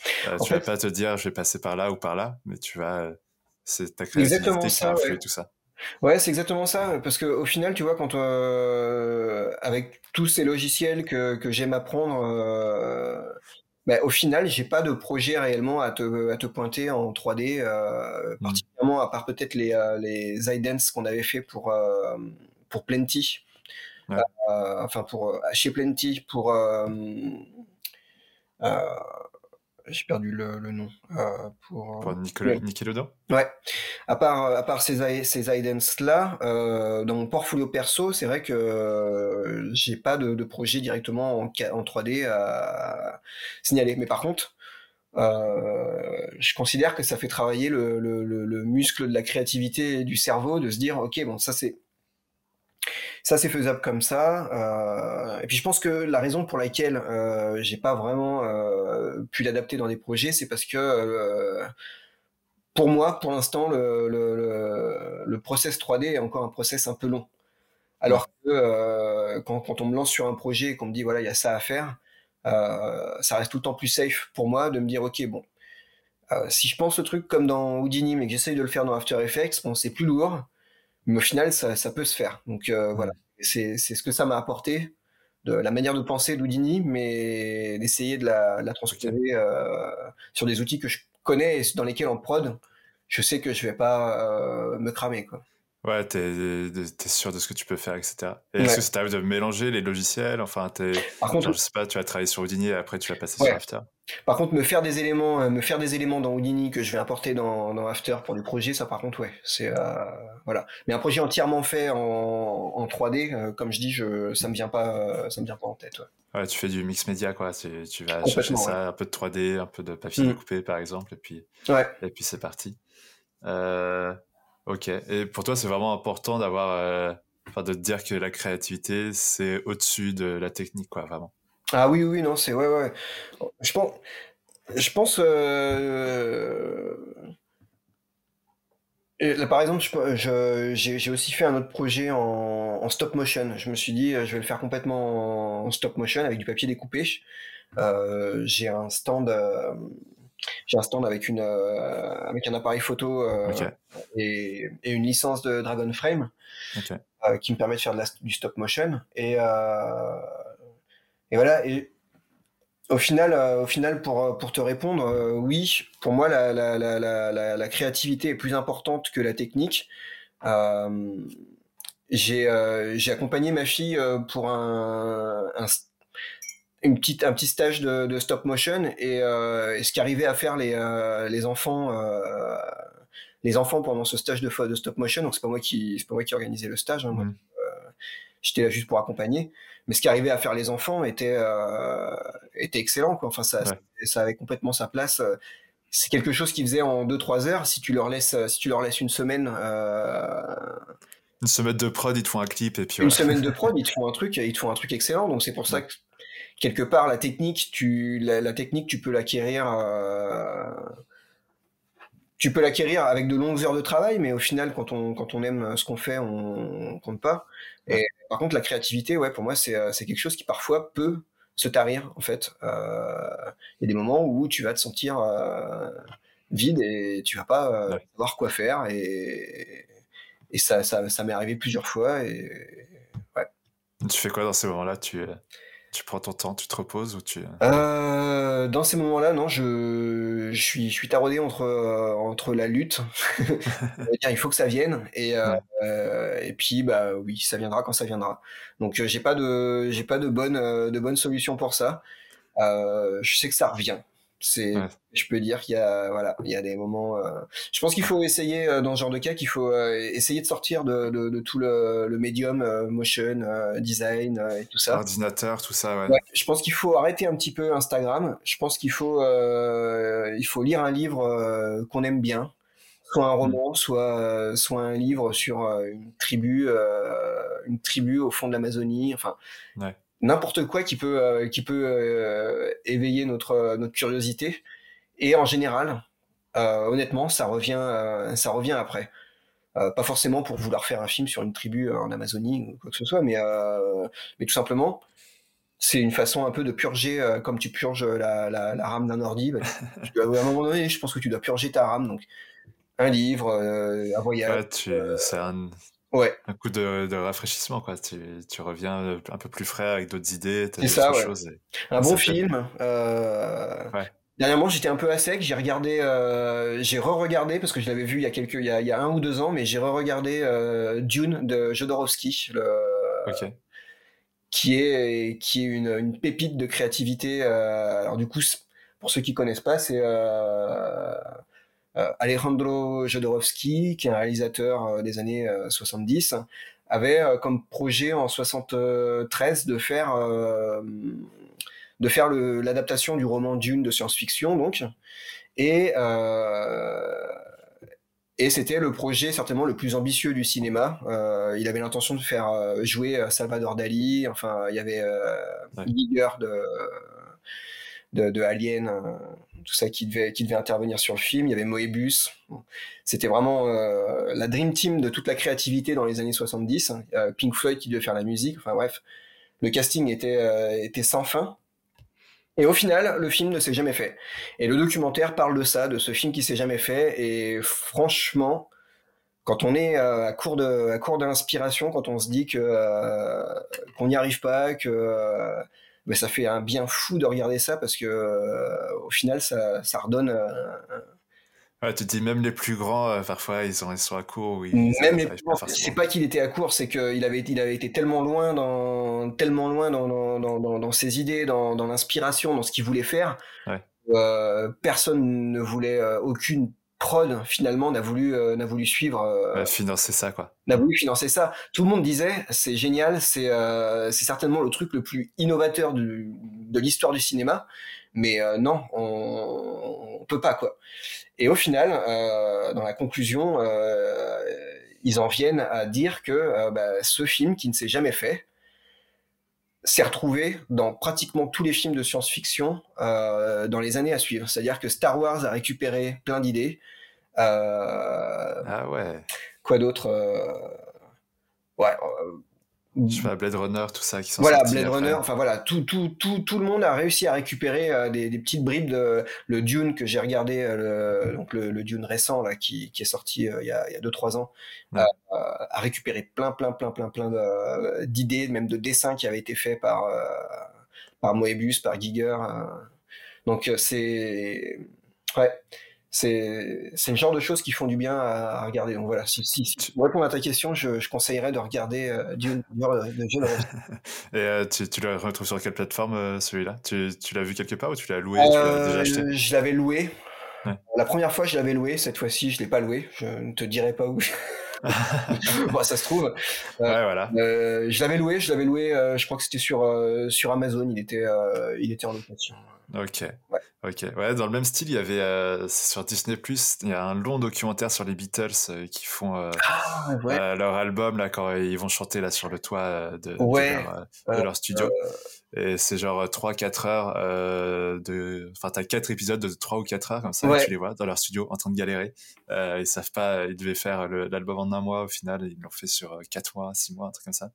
tu vas pas te dire je vais passer par là ou par là, mais tu vas c'est ta créativité qui va influer tout ça. Ouais, c'est exactement ça. Parce que au final, tu vois, quand euh, avec tous ces logiciels que, que j'aime apprendre, euh, bah, au final, j'ai pas de projet réellement à te, à te pointer en 3D, euh, mmh. particulièrement à part peut-être les, euh, les idents qu'on avait fait pour, euh, pour Plenty. Euh, enfin, pour, chez Plenty, pour j'ai perdu le, le nom. Euh, pour pour Nicolas, Nickelodeon Ouais. À part, à part ces, ces là, euh, dans mon portfolio perso, c'est vrai que euh, j'ai pas de, de, projet directement en, en 3D à signaler. Mais par contre, euh, je considère que ça fait travailler le, le, le, muscle de la créativité du cerveau, de se dire, ok, bon, ça c'est ça, c'est faisable comme ça. Euh, et puis, je pense que la raison pour laquelle euh, j'ai pas vraiment euh, pu l'adapter dans des projets, c'est parce que euh, pour moi, pour l'instant, le, process 3D est encore un process un peu long. Alors que quand, quand, on me lance sur un projet et qu'on me dit voilà, il y a ça à faire, ça reste tout le temps plus safe pour moi de me dire ok, bon, si je pense le truc comme dans Houdini, mais que j'essaye de le faire dans After Effects, bon, c'est plus lourd mais au final, ça, ça peut se faire. Donc euh, voilà, c'est ce que ça m'a apporté, de la manière de penser d'Houdini, mais d'essayer de la, la euh, sur des outils que je connais et dans lesquels en prod, je sais que je vais pas euh, me cramer. Quoi. Ouais, t'es es sûr de ce que tu peux faire, etc. Et est-ce que ça t'arrive de mélanger les logiciels? Enfin, Par contre, je sais pas, tu vas travailler sur Houdini et après tu vas passer sur After. Par contre, me faire des éléments, euh, me faire des éléments dans Houdini que je vais importer dans, dans After pour du projet, ça par contre, ouais, c'est euh, voilà. Mais un projet entièrement fait en, en 3D, euh, comme je dis, je, ça me vient pas, ça me vient pas en tête. Ouais. ouais tu fais du mix média, quoi. Tu, tu vas chercher ça, un peu de 3D, un peu de papier mmh. découpé, par exemple, et puis, ouais. et puis c'est parti. Euh, Ok. Et pour toi, c'est vraiment important d'avoir, euh, enfin, de te dire que la créativité, c'est au-dessus de la technique, quoi, vraiment. Ah oui, oui, non, c'est ouais, ouais. Je pense. Je pense. euh, par exemple, je- je- j'ai j'ai aussi fait un autre projet en, stop motion. Je me suis dit, euh, je vais le faire complètement en stop motion avec du papier découpé. J'ai un stand, j'ai un stand avec une, euh, avec un appareil photo euh, et, et une licence de Dragon Frame euh, qui me permet de faire de la- du stop motion. Et, et voilà. Et au final, au final pour, pour te répondre, oui, pour moi, la, la, la, la, créativité est plus importante que la technique. J'ai j'ai accompagné ma fille pour un, un, une petite, un petit stage de, de stop motion et, euh, et ce qu'arrivaient à faire les, euh, les enfants euh, les enfants pendant ce stage de, stop motion. Donc c'est pas moi qui c'est pas moi qui organisais le stage hein, moi, Mm. j'étais là juste pour accompagner. Mais ce qu'arrivaient à faire les enfants était euh, était excellent quoi. Enfin ça, Ouais. ça avait complètement sa place. C'est quelque chose qu'ils faisaient en 2-3 heures. Si tu leur laisses si tu leur laisses une semaine euh, Une semaine de prod, ils te font un clip et puis une semaine de [LAUGHS] prod, ils te font un truc, ils te font un truc excellent. Donc c'est pour ça que quelque part la technique, tu la, la technique, tu peux l'acquérir. euh, tu peux l'acquérir avec de longues heures de travail, mais au final, quand on quand on aime ce qu'on fait, on, on compte pas. Et par contre, la créativité, ouais, pour moi, c'est euh, c'est quelque chose qui parfois peut se tarir en fait. Euh, Il y a des moments où tu vas te sentir euh, vide et tu vas pas Ouais. savoir quoi faire et et ça, ça, ça m'est arrivé plusieurs fois et ouais. Tu fais quoi dans ces moments-là? Tu, tu prends ton temps, tu te reposes ou tu... Euh, dans ces moments-là, non, je, je suis, je suis taraudé entre, euh, entre la lutte. [LAUGHS] Il faut que ça vienne. Et, euh, Ouais. euh, et puis, bah oui, ça viendra quand ça viendra. Donc, euh, j'ai pas de, j'ai pas de bonne, euh, de bonne solution pour ça. Euh, je sais que ça revient. C'est, Ouais. je peux dire qu'il y a, voilà, il y a des moments. euh, je pense qu'il faut essayer euh, dans ce genre de cas qu'il faut euh, essayer de sortir de, de, de tout le, le médium motion, design et tout ça. Ordinateur, tout ça, ouais. Ouais, je pense qu'il faut arrêter un petit peu Instagram. Je pense qu'il faut, il faut lire un livre qu'on aime bien, soit un roman, soit, euh, soit un livre sur une tribu, une tribu au fond de l'Amazonie. Enfin, Ouais. N'importe quoi qui peut, euh, euh, éveiller notre, curiosité. Et en général, euh, honnêtement, ça revient, ça revient après. Pas forcément pour vouloir faire un film sur une tribu en Amazonie ou quoi que ce soit, mais, tout simplement, c'est une façon un peu de purger, comme tu purges la, la, la RAM d'un ordi. bah, à un moment donné, je pense que tu dois purger ta RAM. Donc, un livre, un voyage. C'est un, Ouais, un coup de, de rafraîchissement, quoi. Tu, tu reviens euh, un peu plus frais avec d'autres idées, C'est ça, ouais. choses. et- un bon film. euh, Ouais. Dernièrement, j'étais un peu à sec. J'ai regardé, euh, j'ai re-regardé parce que je l'avais vu il y a quelques, il y a, il y a un ou deux ans, mais j'ai re-regardé euh, Dune de Jodorowsky, le, qui est qui est une, une pépite de créativité. alors du coup, pour ceux qui connaissent pas, c'est Alejandro Jodorowsky, qui est un réalisateur euh, des années euh, 70, avait euh, comme projet en 73 de faire euh, de faire l'adaptation du roman Dune de science-fiction, donc. Et euh, et c'était le projet certainement le plus ambitieux du cinéma. Euh, il avait l'intention de faire euh, jouer euh, Salvador Dali. Enfin, il y avait euh, Ouais. Giger de, de, de Alien, euh, tout ça qui devait, qui devait intervenir sur le film. Il y avait Moebius. C'était vraiment euh, la dream team de toute la créativité dans les années 70. Euh, Pink Floyd qui devait faire la musique. Enfin bref, le casting était, était sans fin. Et au final, le film ne s'est jamais fait. Et le documentaire parle de ça, de ce film qui s'est jamais fait. Et franchement, quand on est à court de à court d'inspiration, quand on se dit que euh, qu'on n'y arrive pas, que euh, ben, ça fait un bien fou de regarder ça parce que euh, au final, ça, ça redonne. euh, Ouais, tu te dis, même les plus grands, euh, parfois, ils, ont, ils sont à court. ou ils même les plus grands, c'est pas qu'il était à court, c'est qu'il avait, il avait été tellement loin dans, tellement loin dans, dans, dans, dans, ses idées, dans, dans l'inspiration, dans ce qu'il voulait faire. Ouais. Personne ne voulait, aucune prod finalement n'a voulu, euh, n'a voulu suivre, euh, financer ça, quoi. n'a voulu financer ça. Tout le monde disait, c'est génial, c'est, euh, c'est certainement le truc le plus innovateur du, de l'histoire du cinéma. Mais non, on, on peut pas quoi. Et au final, dans la conclusion, ils en viennent à dire que bah, ce film qui ne s'est jamais fait, s'est retrouvé dans pratiquement tous les films de science-fiction euh, dans les années à suivre. C'est-à-dire que Star Wars a récupéré plein d'idées. Euh, ah ouais. Quoi d'autre euh, Ouais. Je fais Blade Runner, tout ça qui sont Voilà, Blade Runner, enfin voilà, tout, tout, tout, tout le monde a réussi à récupérer des, des, petites bribes de le Dune que j'ai regardé, le, donc le, le, Dune récent là, qui, qui est sorti il y a 2-3 ans, ouais. a récupéré plein, plein, plein, plein, plein d'idées, même de dessins qui avaient été faits par, par Moebius, par Giger. Donc c'est... Ouais c'est c'est le genre de choses qui font du bien à, regarder. Donc voilà, si, si, si pour répondre à ta question, je, je conseillerais de regarder euh, Dune de John [LAUGHS] Et euh, tu, tu le retrouves sur quelle plateforme euh, celui-là? Tu, tu l'as vu quelque part ou tu l'as loué tu l'as déjà acheté? Je l'avais loué. Ouais. La première fois, je l'avais loué. Cette fois-ci, je l'ai pas loué. Je ne te dirai pas où. [LAUGHS] bon, ça se trouve. ouais, voilà. je l'avais loué. Je l'avais loué. je crois que c'était sur sur Amazon. Il était il était en location. Ok. Ouais. Ok. Ouais, dans le même style, il y avait euh, sur Disney Plus, il y a un long documentaire sur les Beatles euh, qui font euh, ah, ouais. leur album là quand ils vont chanter là sur le toit de, ouais. de, leur, de leur, studio. Et c'est genre 3-4 heures de. Enfin, t'as 4 épisodes de 3 ou 4 heures comme ça, tu les vois dans leur studio en train de galérer. ils savent pas, ils devaient faire l'album en un mois au final, ils l'ont fait sur 4 mois, 6 mois, un truc comme ça.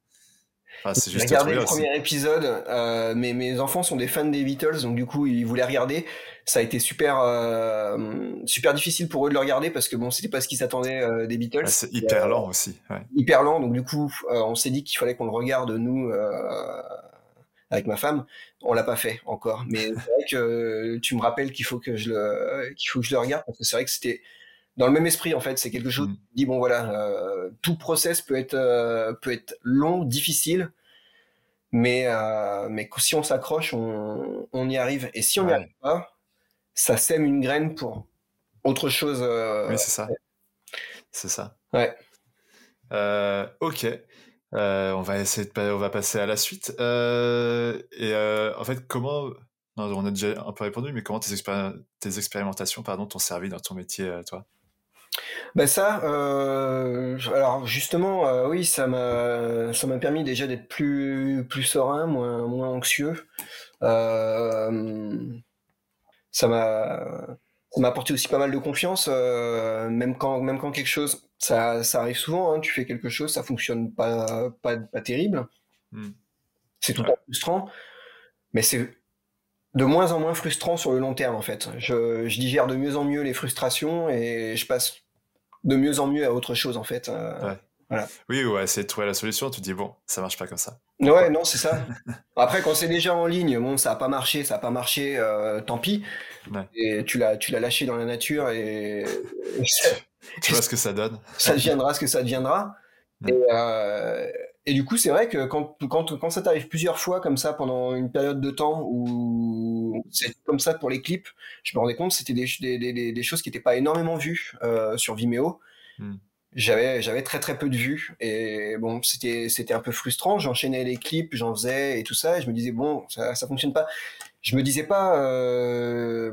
Ah, j'ai regardé le premier épisode. Euh, mes, mes enfants sont des fans des Beatles, donc du coup ils voulaient regarder. Ça a été super euh, super difficile pour eux de le regarder parce que bon c'était pas ce qu'ils s'attendaient euh, des Beatles. C'est hyper euh, lent aussi. Ouais. Hyper lent, donc du coup euh, on s'est dit qu'il fallait qu'on le regarde nous euh, avec ma femme. On l'a pas fait encore, mais c'est vrai que tu me rappelles qu'il faut que je le qu'il faut que je le regarde parce que c'est vrai que c'était dans le même esprit en fait c'est quelque chose Mm. qui dit bon voilà euh, tout process peut être euh, peut être long difficile mais euh, mais si on s'accroche on, on y arrive et si on n'y Ouais. arrive pas ça sème une graine pour autre chose Oui, c'est ça. C'est ça. ouais ok. Euh, on va essayer de on va passer à la suite. Euh, et euh, en fait, comment non, on a déjà un peu répondu, mais comment tes, tes expérimentations pardon, t'ont servi dans ton métier, toi? Ben ça, alors justement, oui, ça m'a, ça m'a permis déjà d'être plus, plus serein, moins, moins anxieux. Ça m'a, ça m'a apporté aussi pas mal de confiance, même quand, même quand quelque chose, ça, ça arrive souvent, hein, tu fais quelque chose, ça fonctionne pas, pas, pas terrible. Hmm. C'est tout le Ouais. temps frustrant, mais c'est de moins en moins frustrant sur le long terme en fait. Je, je digère de mieux en mieux les frustrations et je passe de mieux en mieux à autre chose en fait. Euh, Ouais. Oui, ouais, essayer de trouver la solution. Tu te dis, bon, ça marche pas comme ça. ouais, non, c'est ça. [LAUGHS] Après, quand c'est déjà en ligne, bon, ça a pas marché, ça a pas marché, euh, tant pis. Ouais. Et tu l'as, tu l'as lâché dans la nature et, [LAUGHS] Tu [LAUGHS] vois ce que ça donne ça deviendra ce que ça deviendra. Ouais. Et, euh, et du coup, c'est vrai que quand, quand, quand ça t'arrive plusieurs fois comme ça pendant une période de temps où c'est comme ça pour les clips, je me rendais compte que c'était des, des, des, des choses qui n'étaient pas énormément vues euh, sur Vimeo. Hmm. J'avais, j'avais très très peu de vues et bon, c'était, c'était un peu frustrant. J'enchaînais les clips, j'en faisais et tout ça et je me disais bon, ça, ça fonctionne pas. Je me disais pas, euh,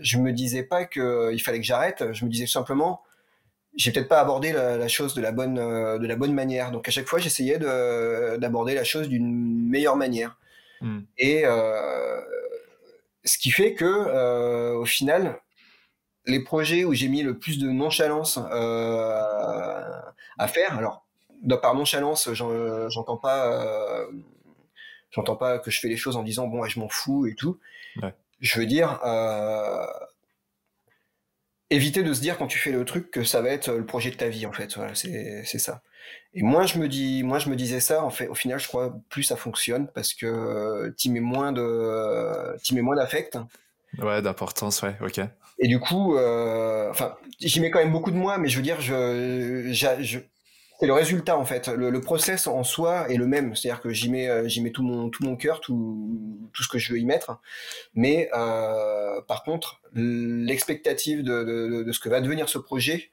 je me disais pas que il fallait que j'arrête. Je me disais simplement, j'ai peut-être pas abordé la, la chose de la bonne euh, de la bonne manière. Donc à chaque fois, j'essayais de d'aborder la chose d'une meilleure manière. Hmm. Et euh, ce qui fait que euh, au final, les projets où j'ai mis le plus de nonchalance euh, à faire, alors par nonchalance, j'en- j'entends pas, euh, j'entends pas que je fais les choses en disant bon, ouais, je m'en fous et tout. Ouais. Je veux dire, euh, éviter de se dire quand tu fais le truc que ça va être le projet de ta vie en fait. Voilà, c'est c'est ça. Et moi je me dis, moi je me disais ça. En fait, au final, je crois plus ça fonctionne parce que tu mets moins de, tu mets moins d'affect. Ouais, d'importance, ouais, ok. Et du coup, euh, enfin, j'y mets quand même beaucoup de moi, mais je veux dire, je, j'a- je, c'est le résultat en fait. Le, le process en soi est le même, c'est-à-dire que j'y mets, euh, j'y mets tout mon, tout mon cœur, tout, tout ce que je veux y mettre. Mais euh, par contre, l'expectative de, de, de ce que va devenir ce projet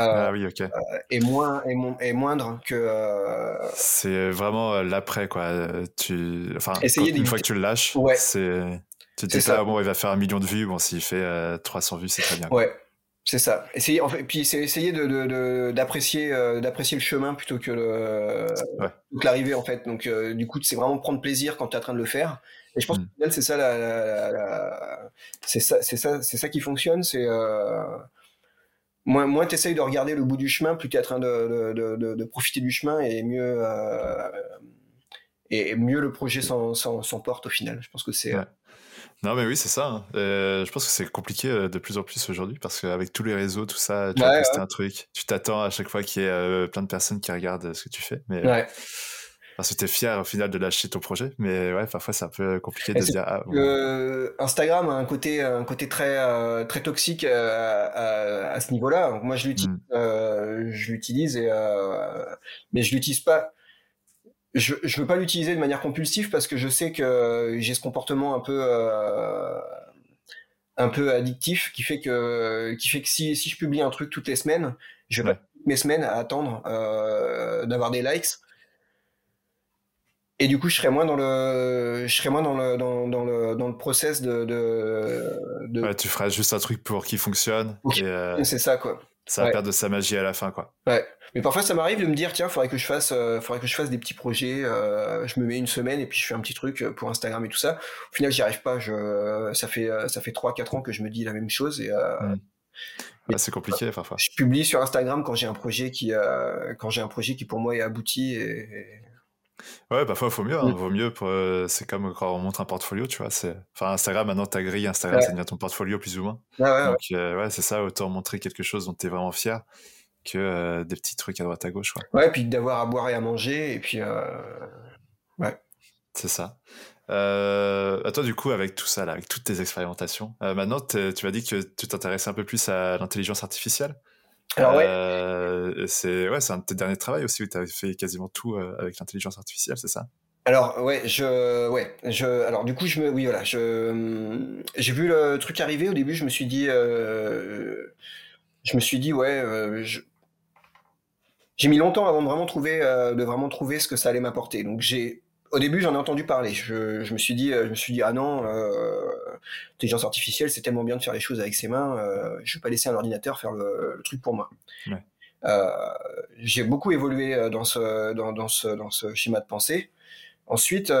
euh, Ah oui, ok. est moins, est, mo- est moindre que. euh, C'est vraiment l'après, quoi. Tu... Enfin, une fois que tu le lâches, Ouais. c'est... tu dis ça. pas, bon, il va faire un million de vues. Bon, s'il fait euh, 300 vues, c'est très bien. Ouais. C'est ça. Essayer, en fait, puis c'est essayer de, d'apprécier, euh, d'apprécier le chemin plutôt que, l'arrivée, en fait. Donc, euh, du coup, c'est vraiment prendre plaisir quand tu es en train de le faire. Et je pense mm. que c'est ça, la, ça, c'est ça, c'est ça qui fonctionne. C'est euh, moins, moins tu essayes de regarder le bout du chemin, plus tu es en train de, de, profiter du chemin et mieux, et mieux le projet s'emporte au final. Je pense que c'est. Non, mais oui, c'est ça. Hein. Euh, je pense que c'est compliqué euh, de plus en plus aujourd'hui parce qu'avec tous les réseaux, tout ça, tu poster un truc, tu t'attends à chaque fois qu'il y ait euh, plein de personnes qui regardent ce que tu fais. Mais, ouais. Parce que tu es fier au final de lâcher ton projet, mais ouais, parfois c'est un peu compliqué de se dire. Ah, Instagram a un côté, un côté très, très toxique à, ce niveau-là. Moi, je l'utilise, mmh. je l'utilise et mais je l'utilise pas je ne veux pas l'utiliser de manière compulsive parce que je sais que j'ai ce comportement un peu euh, un peu addictif qui fait que qui fait que si, si je publie un truc toutes les semaines, je vais pas mes semaines à attendre euh, d'avoir des likes. Et du coup, je serais moins dans le, je serais moins dans le, dans, dans le, dans le process de, de, Ouais, tu feras juste un truc pour qui fonctionne. Euh, c'est ça, quoi. Ça va perdre de sa magie à la fin, quoi. Ouais. Mais parfois, ça m'arrive de me dire, tiens, faudrait que je fasse, euh, faudrait que je fasse des petits projets. Euh, je me mets une semaine et puis je fais un petit truc euh, pour Instagram et tout ça. Au final, j'y arrive pas. Je, ça fait, ça fait trois, quatre ans que je me dis la même chose et. Hmm. Bah, c'est compliqué parfois. Je publie sur Instagram quand j'ai un projet qui, quand j'ai un projet qui pour moi est abouti et, Ouais, parfois, il faut mieux. Hein. Mm. Vaut mieux pour. Euh, c'est comme quand on montre un portfolio, tu vois. C'est... Enfin, Instagram, maintenant, ta grille Instagram, ça devient ton portfolio, plus ou moins. Donc, euh, ouais, c'est ça. Autant montrer quelque chose dont tu es vraiment fier que euh, des petits trucs à droite à gauche, quoi. Ouais, puis d'avoir à boire et à manger, et puis. Ouais. C'est ça. à toi, du coup, avec tout ça, là, avec toutes tes expérimentations, maintenant, tu m'as dit que tu t'intéressais un peu plus à l'intelligence artificielle. Ouais. Euh, c'est ouais, c'est un de tes derniers travaux aussi où tu avais fait quasiment tout euh, avec l'intelligence artificielle, c'est ça? Alors ouais, je ouais, je alors du coup je me oui voilà, je j'ai vu le truc arriver au début, je me suis dit euh, je me suis dit ouais, j'ai mis longtemps avant de vraiment trouver de vraiment trouver ce que ça allait m'apporter. Donc j'ai au début, j'en ai entendu parler. Je, me suis dit, je me suis dit, ah non, euh, intelligence artificielle, c'est tellement bien de faire les choses avec ses mains. Euh, je vais pas laisser un ordinateur faire le, truc pour moi. Euh, j'ai beaucoup évolué euh, dans ce, dans, ce, dans ce schéma de pensée. Ensuite,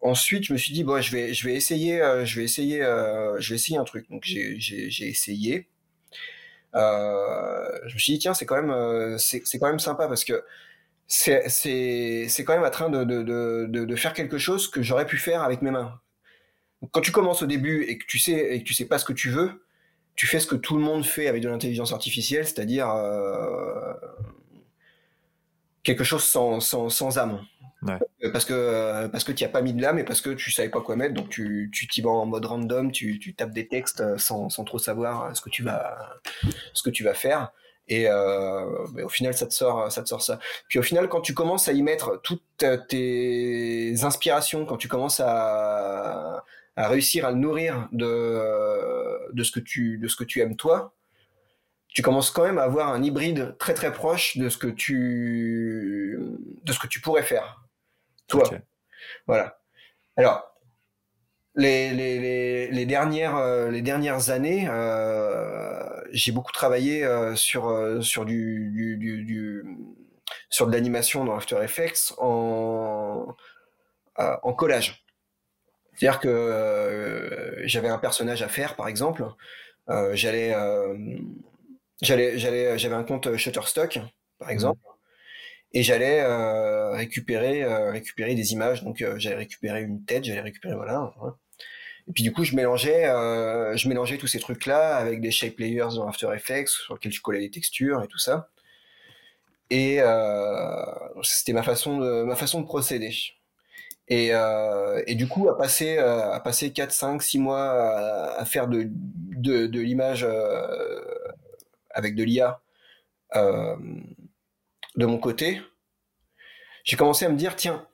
ensuite, je me suis dit, bon, je vais, je vais essayer, je vais essayer, je vais essayer un truc. Donc j'ai essayé. je me suis dit, tiens, c'est quand même, c'est quand même sympa parce que c'est quand même en train de, de, de, de, faire quelque chose que j'aurais pu faire avec mes mains. Quand tu commences au début et que tu sais et que tu sais pas ce que tu veux, tu fais ce que tout le monde fait avec de l'intelligence artificielle, c'est-à-dire euh, quelque chose sans, sans, sans âme. Ouais. Parce que parce que tu as pas mis de l'âme et parce que tu savais pas quoi mettre, donc tu tu t'y vas en mode random, tu, tu tapes des textes sans, sans trop savoir ce que tu vas ce que tu vas faire. Et euh, au final, ça te sort, ça te sort ça. Puis au final, quand tu commences à y mettre toutes tes inspirations, quand tu commences à, à réussir à le nourrir de, de ce que tu, de ce que tu aimes toi, tu commences quand même à avoir un hybride très très proche de ce que tu, de ce que tu pourrais faire, toi. Voilà. Alors, les, les, les, dernières, euh, les dernières années, euh, j'ai beaucoup travaillé euh, sur, sur, du, du, du, sur de l'animation dans After Effects en, en collage. C'est-à-dire que j'avais un personnage à faire, par exemple. j'allais, j'allais, j'allais, j'avais un compte Shutterstock, par mmh. exemple et j'allais euh, récupérer euh, récupérer des images donc euh, j'allais récupérer une tête j'allais récupérer voilà, et puis du coup je mélangeais je mélangeais tous ces trucs là avec des shape layers dans After Effects sur lesquels je collais les textures et tout ça. Et c'était ma façon de ma façon de procéder. Et, et du coup à passer à passer 4 5 6 mois à, faire de, de l'image avec de l'IA de mon côté, j'ai commencé à me dire tiens,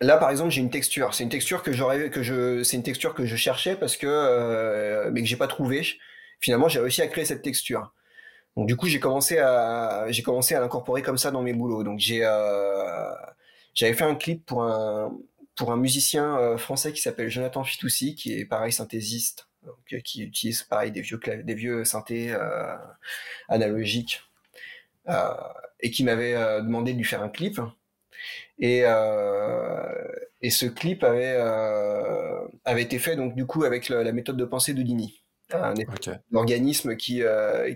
là par exemple j'ai une texture, c'est une texture que j'aurais que je c'est une texture que je cherchais parce que euh, mais que j'ai pas trouvé. Finalement j'ai réussi à créer cette texture. Donc du coup j'ai commencé à j'ai commencé à l'incorporer comme ça dans mes boulots. Donc j'ai euh, j'avais fait un clip pour un pour un musicien euh, français qui s'appelle Jonathan Fitoussi qui est pareil synthésiste qui utilise pareil des vieux des vieux synthés analogiques et qui m'avait demandé de lui faire un clip. Et, et ce clip avait, avait été fait donc du coup avec la méthode de pensée de Dini, un organisme qui,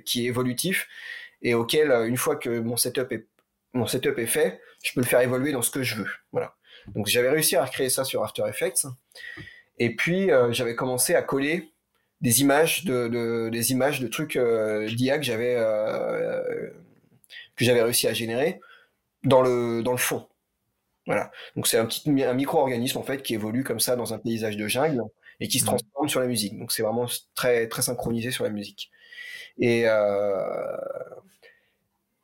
qui est évolutif et auquel une fois que mon setup est mon setup est fait, je peux le faire évoluer dans ce que je veux. Voilà. Donc j'avais réussi à recréer ça sur After Effects. Et puis euh, j'avais commencé à coller des images de, des images de trucs euh, d'IA que j'avais euh, que j'avais réussi à générer dans le dans le fond. Voilà. Donc c'est un petit un micro-organisme en fait qui évolue comme ça dans un paysage de jungle et qui se mmh. transforme sur la musique. Donc c'est vraiment très très synchronisé sur la musique. Et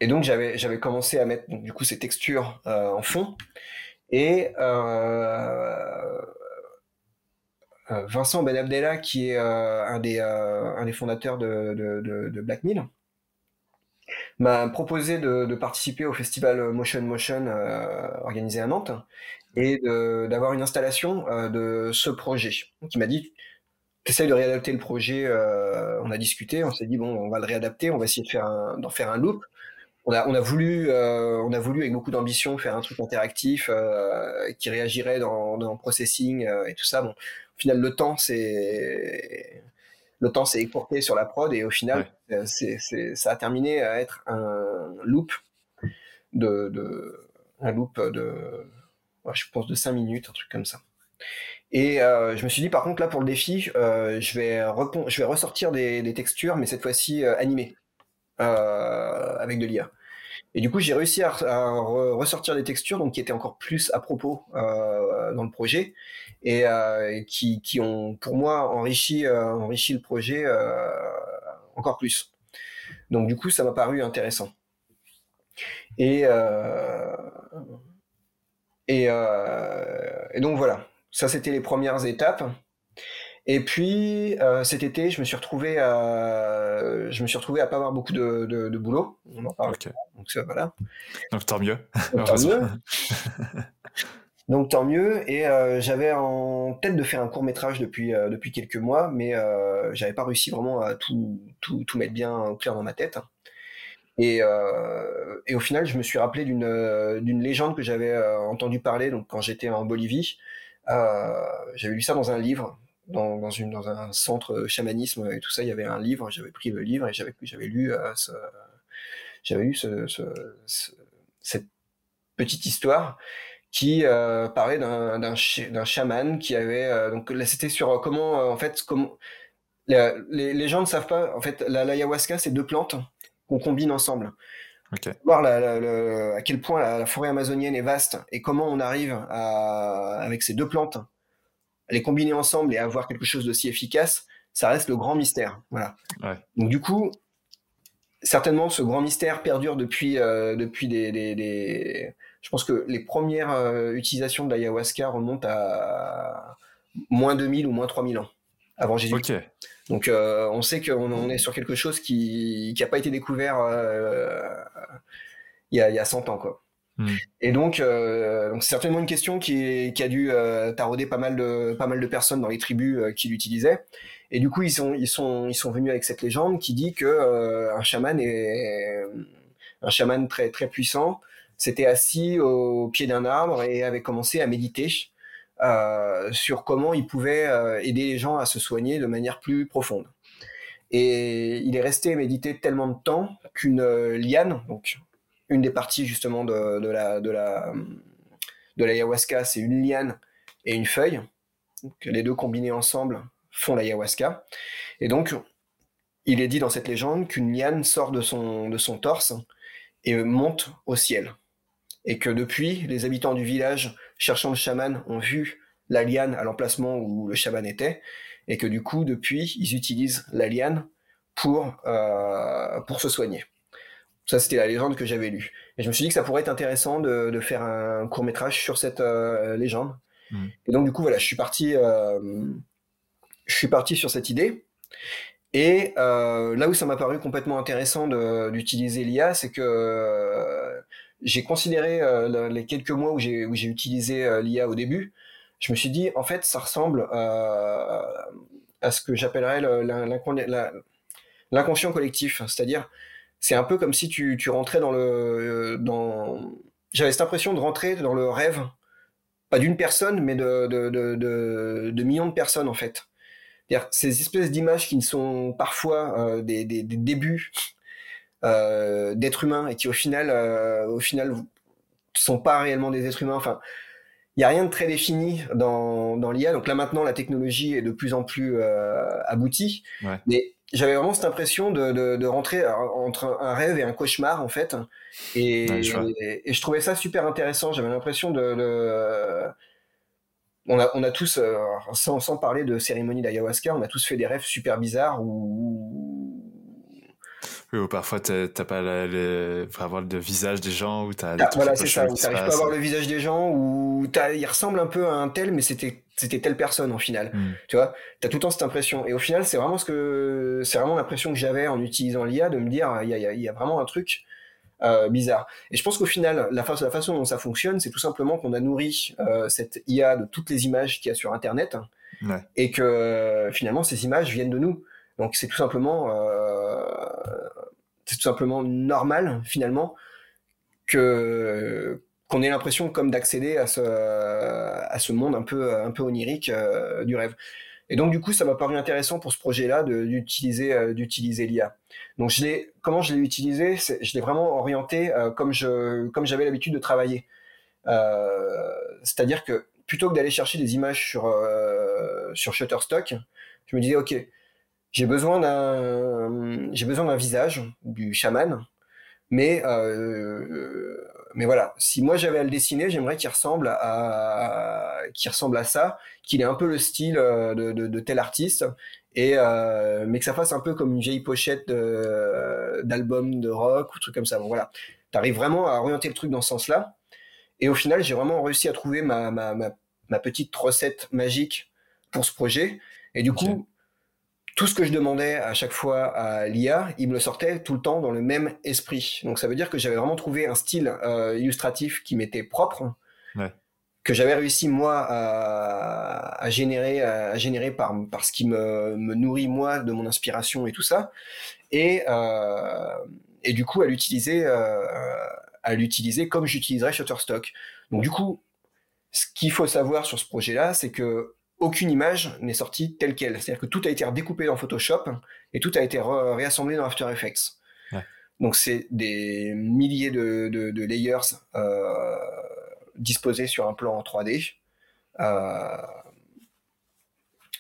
et donc j'avais j'avais commencé à mettre du coup ces textures en fond et euh, euh, Vincent Ben Abdella, qui est euh, un, des, un des fondateurs de, de, de, Black Mill, m'a proposé de, participer au festival Motion Motion organisé à Nantes et d'avoir une installation de ce projet. Il m'a dit, essaye de réadapter le projet, on a discuté, on s'est dit, bon, on va le réadapter, on va essayer de faire d'en faire un loop on a, on a voulu, euh, on a voulu avec beaucoup d'ambition faire un truc interactif euh, qui réagirait dans, dans processing euh, et tout ça. Bon, au final, le temps c'est le temps s'est écourté sur la prod et au final, c'est, ça a terminé à être un loop de, de un loop de, je pense de 5 minutes, un truc comme ça. Et je me suis dit, par contre, là, pour le défi, je, vais je vais ressortir des, des textures, mais cette fois-ci animées. Euh, avec de l'IA. Et du coup, j'ai réussi à, ressortir des textures donc qui étaient encore plus à propos euh, dans le projet et, euh, qui, qui, ont, pour moi, enrichi, enrichi le projet encore plus. Donc, du coup, ça m'a paru intéressant. Et, et, et, donc, voilà. Ça, c'était les premières étapes. Et puis euh, cet été, je me suis retrouvé à, je me suis retrouvé à pas avoir beaucoup de, de, boulot. On en parle. Donc ça, voilà. Donc tant mieux. Donc, tant mieux. Donc tant mieux. Et euh, j'avais en tête de faire un court métrage depuis euh, depuis quelques mois, mais j'avais pas réussi vraiment à tout, tout, tout mettre bien au clair dans ma tête. Et, et, au final, je me suis rappelé d'une d'une légende que j'avais entendu parler donc quand j'étais en Bolivie. j'avais lu ça dans un livre dans, dans, une, dans un centre chamanisme et tout ça, il y avait un livre, j'avais pris le livre et j'avais, j'avais lu, euh, ce, j'avais lu ce, ce, cette petite histoire qui euh, parlait d'un, d'un, d'un chaman qui avait euh, donc là c'était sur euh, comment en fait comment les, les, gens ne savent pas en fait la, l'ayahuasca c'est deux plantes qu'on combine ensemble okay. voir la, la, à quel point la, forêt amazonienne est vaste et comment on arrive à, avec ces deux plantes les combiner ensemble et avoir quelque chose d'aussi efficace, ça reste le grand mystère. Voilà. Donc du coup, certainement, ce grand mystère perdure depuis, euh, depuis des, Je pense que les premières euh, utilisations de l'ayahuasca remontent à moins 2000 ou moins 3000 ans avant Jésus. Okay. Donc euh, on sait qu'on est sur quelque chose qui n'a pas été découvert il y, a, il y a 100 ans. Quoi. Hmm. Et donc, euh, donc c'est certainement une question qui, qui a dû euh, tarauder pas mal de pas mal de personnes dans les tribus euh, qui l'utilisaient. Et du coup, ils sont ils sont ils sont venus avec cette légende qui dit que euh, un chaman est un chaman très très puissant s'était assis au pied d'un arbre et avait commencé à méditer sur comment il pouvait aider les gens à se soigner de manière plus profonde. Et il est resté méditer tellement de temps qu'une liane, donc une des parties justement de, la de la de l'ayahuasca, c'est une liane et une feuille. les deux combinés ensemble font l'ayahuasca. Et donc, il est dit dans cette légende qu'une liane sort de son, torse et monte au ciel. Et que depuis, les habitants du village, cherchant le chaman, ont vu la liane à l'emplacement où le chaman était. Et que du coup, depuis, ils utilisent la liane pour, euh, pour se soigner. Ça, c'était la légende que j'avais lue. Et je me suis dit que ça pourrait être intéressant de, de faire un court métrage sur cette euh, légende. Hmm. Et donc, du coup, voilà, je suis parti, euh, je suis parti sur cette idée. Et euh, là où ça m'a paru complètement intéressant d'utiliser l'IA, c'est que j'ai considéré les quelques mois où j'ai utilisé l'IA au début, je me suis dit, en fait, ça ressemble à ce que j'appellerais l'inconscient collectif. C'est-à-dire, c'est un peu comme si tu, tu rentrais dans le. Dans... J'avais cette impression de rentrer dans le rêve, pas d'une personne, mais de, de, de, de, millions de personnes, en fait. Ces espèces d'images qui ne sont parfois euh, des, des, des, débuts euh, d'êtres humains et qui, au final, euh, au final, sont pas réellement des êtres humains. Enfin, il y a rien de très défini dans, dans l'IA. Donc là maintenant, la technologie est de plus en plus euh, aboutie. Mais j'avais vraiment cette impression de, de, de, rentrer entre un rêve et un cauchemar en fait. Et, je, et, je trouvais ça super intéressant. J'avais l'impression de, de, on a, on a tous, euh, sans, sans parler de cérémonie d'ayahuasca, on a tous fait des rêves super bizarres où, oui, ou parfois t'as pas le, avoir le visage des gens ou t'as. voilà, c'est ça. T'arrives pas à voir le visage des gens ou il ressemble un peu à un tel, mais c'était c'était telle personne en final. Hmm. Tu vois, t'as tout le temps cette impression. Et au final, c'est vraiment ce que c'est vraiment l'impression que j'avais en utilisant l'IA de me dire il y a, y a, vraiment un truc. Euh, bizarre. Et je pense qu'au final, la, fa la, façon dont ça fonctionne, c'est tout simplement qu'on a nourri euh, cette IA de toutes les images qu'il y a sur Internet, ouais. et que finalement ces images viennent de nous. Donc c'est tout simplement, euh, c'est tout simplement normal finalement que qu'on ait l'impression comme d'accéder à ce à ce monde un peu un peu onirique euh, du rêve. Et donc du coup, ça m'a paru intéressant pour ce projet-là d'utiliser euh, d'utiliser l'IA. Donc je l'ai comment je l'ai utilisé, je l'ai vraiment orienté comme je comme j'avais l'habitude de travailler. C'est-à-dire que plutôt que d'aller chercher des images sur sur Shutterstock, je me disais ok, j'ai besoin d'un j'ai besoin d'un visage du chaman mais euh, mais voilà. Si moi j'avais à le dessiner j'aimerais qu'il ressemble à qu'il ressemble à ça qu'il ait un peu le style euh, de, de, de tel artiste et euh, mais que ça fasse un peu comme une vieille pochette d'album de rock ou truc comme ça. Bon voilà. T'arrives vraiment à orienter le truc dans ce sens là et au final j'ai vraiment réussi à trouver ma, ma, ma petite recette magique pour ce projet. Et du coup tout ce que je demandais à chaque fois à l'IA, il me le sortait tout le temps dans le même esprit. Donc ça veut dire que j'avais vraiment trouvé un style euh, illustratif qui m'était propre, ouais. que j'avais réussi moi à, à, générer, à générer par, par ce qui me, me, nourrit moi de mon inspiration et tout ça, et, euh, et du coup à l'utiliser, euh, à l'utiliser comme j'utiliserais Shutterstock. Donc du coup, ce qu'il faut savoir sur ce projet-là, c'est que aucune image n'est sortie telle qu'elle. C'est-à-dire que tout a été redécoupé dans Photoshop et tout a été réassemblé dans After Effects. Ouais. Donc c'est des milliers de, de, de layers euh, disposés sur un plan en 3D. Euh,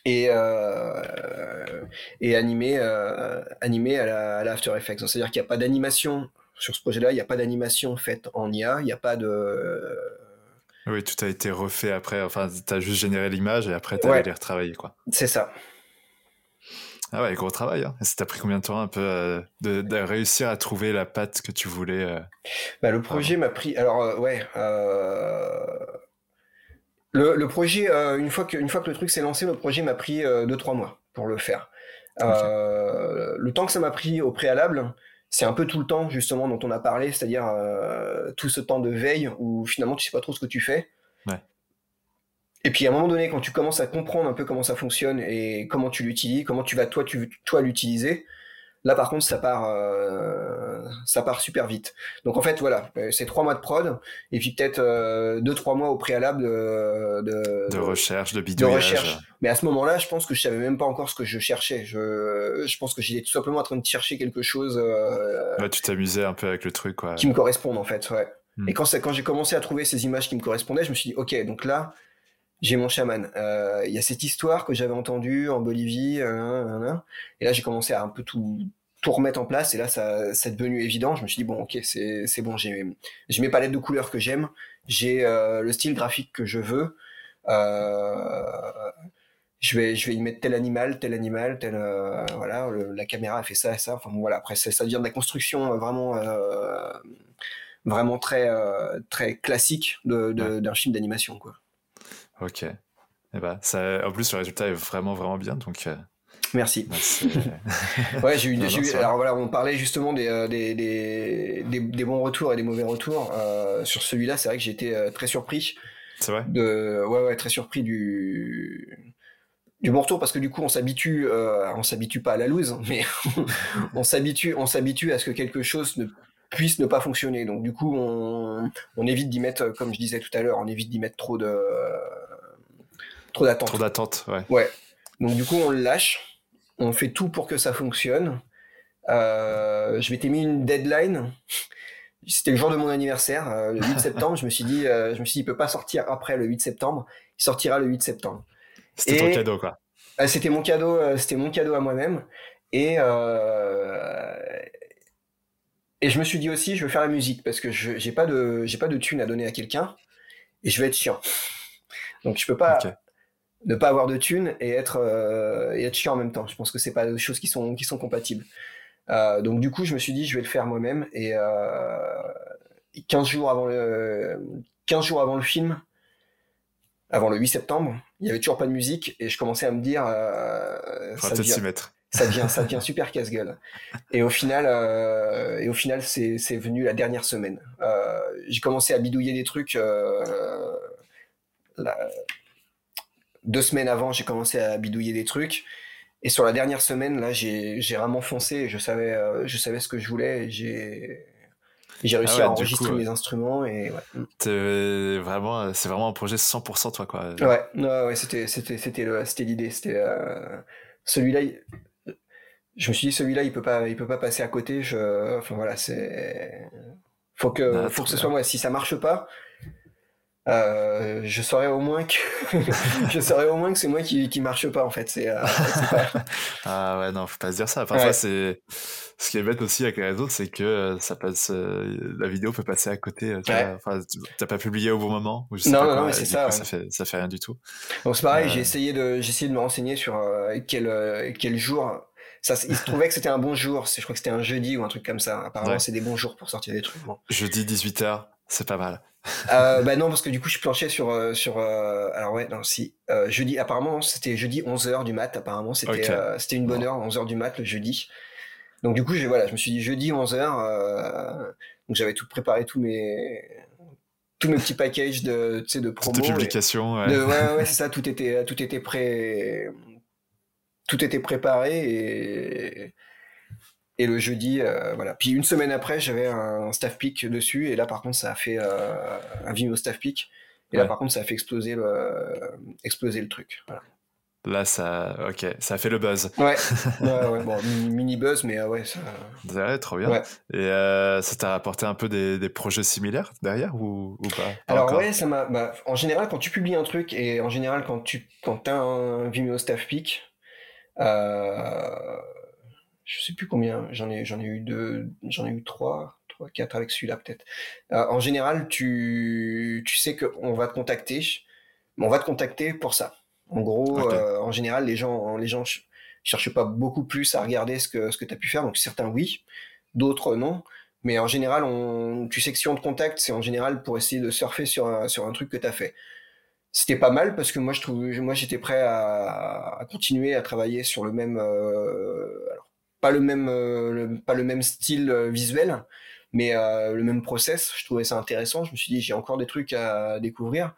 et, euh, et animé, euh, animé à la, à la After Effects. C'est-à-dire qu'il n'y a pas d'animation sur ce projet-là, il n'y a pas d'animation faite en IA, il n'y a pas de oui, tout a été refait après. Enfin, tu as juste généré l'image et après, tu as ouais. les retravailler, quoi. C'est ça. Ah ouais, gros travail. Hein. Ça t'a pris combien de temps un peu euh, de, de, réussir à trouver la patte que tu voulais euh... bah, Le projet m'a pris. Alors, euh, ouais. Le, le, projet, une, fois que, une fois que le truc s'est lancé, le projet m'a pris 2-3 mois pour le faire. Okay. Le temps que ça m'a pris au préalable, c'est un peu tout le temps justement dont on a parlé, c'est-à-dire euh, tout ce temps de veille où finalement tu sais pas trop ce que tu fais. Ouais. Et puis à un moment donné, quand tu commences à comprendre un peu comment ça fonctionne et comment tu l'utilises, comment tu vas toi, tu, toi l'utiliser, Là, par contre, ça part, euh, ça part super vite. Donc, en fait, voilà, euh, c'est trois mois de prod et puis peut-être euh, deux, trois mois au préalable de, de, de recherche, de bidouillage. De recherche. Mais à ce moment-là, je pense que je savais même pas encore ce que je cherchais. Je, je pense que j'étais tout simplement en train de chercher quelque chose. Euh, ouais, tu t'amusais un peu avec le truc, quoi. Qui me corresponde, en fait, ouais. Hmm. Et quand, quand j'ai commencé à trouver ces images qui me correspondaient, je me suis dit, ok, donc là, j'ai mon chaman. Euh, il y a cette histoire que j'avais entendue en Bolivie, euh, et là j'ai commencé à un peu tout tout remettre en place. Et là ça c'est devenu évident. Je me suis dit bon ok c'est c'est bon. J'ai j'ai mes palettes de couleurs que j'aime. J'ai euh, le style graphique que je veux. Euh, je vais je vais y mettre tel animal tel animal tel euh, voilà le, la caméra a fait ça et ça. Enfin bon, voilà. Après ça, ça devient de la construction vraiment euh, vraiment très très classique de, de, d'un film d'animation quoi ok et eh ben ça en plus le résultat est vraiment vraiment bien donc Merci. [LAUGHS] ouais, j'ai eu, non, eu alors voilà, on parlait justement des, euh, des, des, des, des bons retours et des mauvais retours. Euh, sur celui-là, c'est vrai que euh, très surpris. C'est vrai? De, ouais, ouais, très surpris du du bon retour parce que du coup on s'habitue, euh, on s'habitue pas à la loose, [LAUGHS] mais [LAUGHS] on s'habitue, on s'habitue à ce que quelque chose ne puisse ne pas fonctionner. Donc du coup on, on évite d'y mettre, comme je disais tout à l'heure, on évite d'y mettre trop de trop d'attente. Trop d'attente, ouais. Ouais. Donc du coup on le lâche, on fait tout pour que ça fonctionne. Euh, je m'étais mis une deadline. C'était le jour de mon anniversaire, euh, le 8 [LAUGHS] septembre. je me suis dit, euh, je me suis dit, il peut pas sortir après le 8 septembre. Il sortira le 8 septembre. C'était ton cadeau, quoi. Euh, c'était mon cadeau, c'était mon cadeau à moi-même. Et et je me suis dit aussi, je veux faire la musique parce que je j'ai pas de j'ai pas de thune à donner à quelqu'un et je vais être chiant. Donc je peux pas. Ne pas avoir de thune et être et être chiant en même temps. Je pense que c'est pas des choses qui sont qui sont compatibles. Euh, donc du coup, je me suis dit, je vais le faire moi-même. Et euh, 15 jours avant le 15 jours avant le film, avant le 8 septembre, il y avait toujours pas de musique et je commençais à me dire, euh, ça devient, s'y mettre. ça devient, ça [LAUGHS] devient super casse-gueule. Et au final, euh, et au final, c'est c'est venu la dernière semaine. Euh, j'ai commencé à bidouiller des trucs. euh, la- deux semaines avant, j'ai commencé à bidouiller des trucs. Et sur la dernière semaine, là, j'ai vraiment foncé. Je savais, euh, je savais ce que je voulais. J'ai j'ai réussi ouais, à enregistrer coup, mes instruments et ouais. T'es vraiment, c'est vraiment un projet 100% toi, quoi. Ouais, ouais, ouais, c'était, c'était, c'était le, c'était l'idée. C'était euh, celui-là. il- Je me suis dit celui-là, il peut pas, il peut pas passer à côté. Je, enfin voilà, c'est. Faut que, Ah, faut que ce soit moi. Si ça marche pas, euh, je saurais au moins que, [LAUGHS] je saurais au moins que c'est moi qui, qui marche pas en fait. C'est, euh, pas- [LAUGHS] Ah ouais, non, faut pas se dire ça. Parfois, Ouais. c'est ce qui est bête aussi avec les réseaux, c'est que euh, ça passe, euh, la vidéo peut passer à côté. Tu Ouais. t'as pas publié au bon moment ou je sais Non, pas non, quoi, non, c'est ça, coup, ça fait, ça fait rien du tout. Donc c'est pareil, j'ai essayé de, j'ai essayé de me renseigner sur quel, quel jour. Ça, il se trouvait que c'était un bon jour. Je crois que c'était un jeudi ou un truc comme ça. Apparemment, Ouais. c'est des bons jours pour sortir des trucs. bon. Jeudi 18h, c'est pas mal. Euh, bah non, parce que du coup, je planchais sur. euh, sur euh, alors, ouais, non, si. Euh, jeudi, apparemment, c'était jeudi 11h du mat. Apparemment, c'était c'était une bonne heure, 11h du mat le jeudi. Donc, du coup, j'ai, voilà, je me suis dit jeudi 11h. euh, donc, j'avais tout préparé, tous mes, tous mes petits packages de, de promo. publications, ouais. de- ouais, ouais, ouais, c'est ça, tout était, tout était prêt. Tout était préparé et. Et le jeudi, euh, voilà. Puis une semaine après, j'avais un staff pick dessus, et là, par contre, ça a fait euh, un Vimeo staff pick. Et là, par contre, ça a fait exploser le, exploser le truc. Voilà. Là, ça, ok, ça a fait le buzz. Ouais, ouais, [LAUGHS] ouais, bon, mini, buzz, mais euh, ouais, ça. Ouais, trop bien. Ouais. Et euh, ça t'a rapporté un peu des, des projets similaires derrière ou, ou pas, Pas Alors ouais, ça m'a. Bah, en général, quand tu publies un truc et en général quand tu quand as un Vimeo staff pick, euh, je sais plus combien, j'en ai j'en ai eu deux, j'en ai eu trois, trois, quatre avec celui-là peut-être. Euh, en général, tu tu sais qu'on va te contacter, mais on va te contacter pour ça. En gros, euh, en général, les gens les gens ch- cherchent pas beaucoup plus à regarder ce que ce que tu as pu faire, donc certains oui, d'autres non. Mais en général, on, tu sais que si on te contacte, c'est en général pour essayer de surfer sur un, sur un truc que tu as fait. C'était pas mal parce que moi, je trouve, moi, j'étais prêt à, à continuer à travailler sur le même, euh, alors pas le même, euh, le- pas le même style euh, visuel, mais euh, le même process. Je trouvais ça intéressant. Je me suis dit, j'ai encore des trucs à découvrir.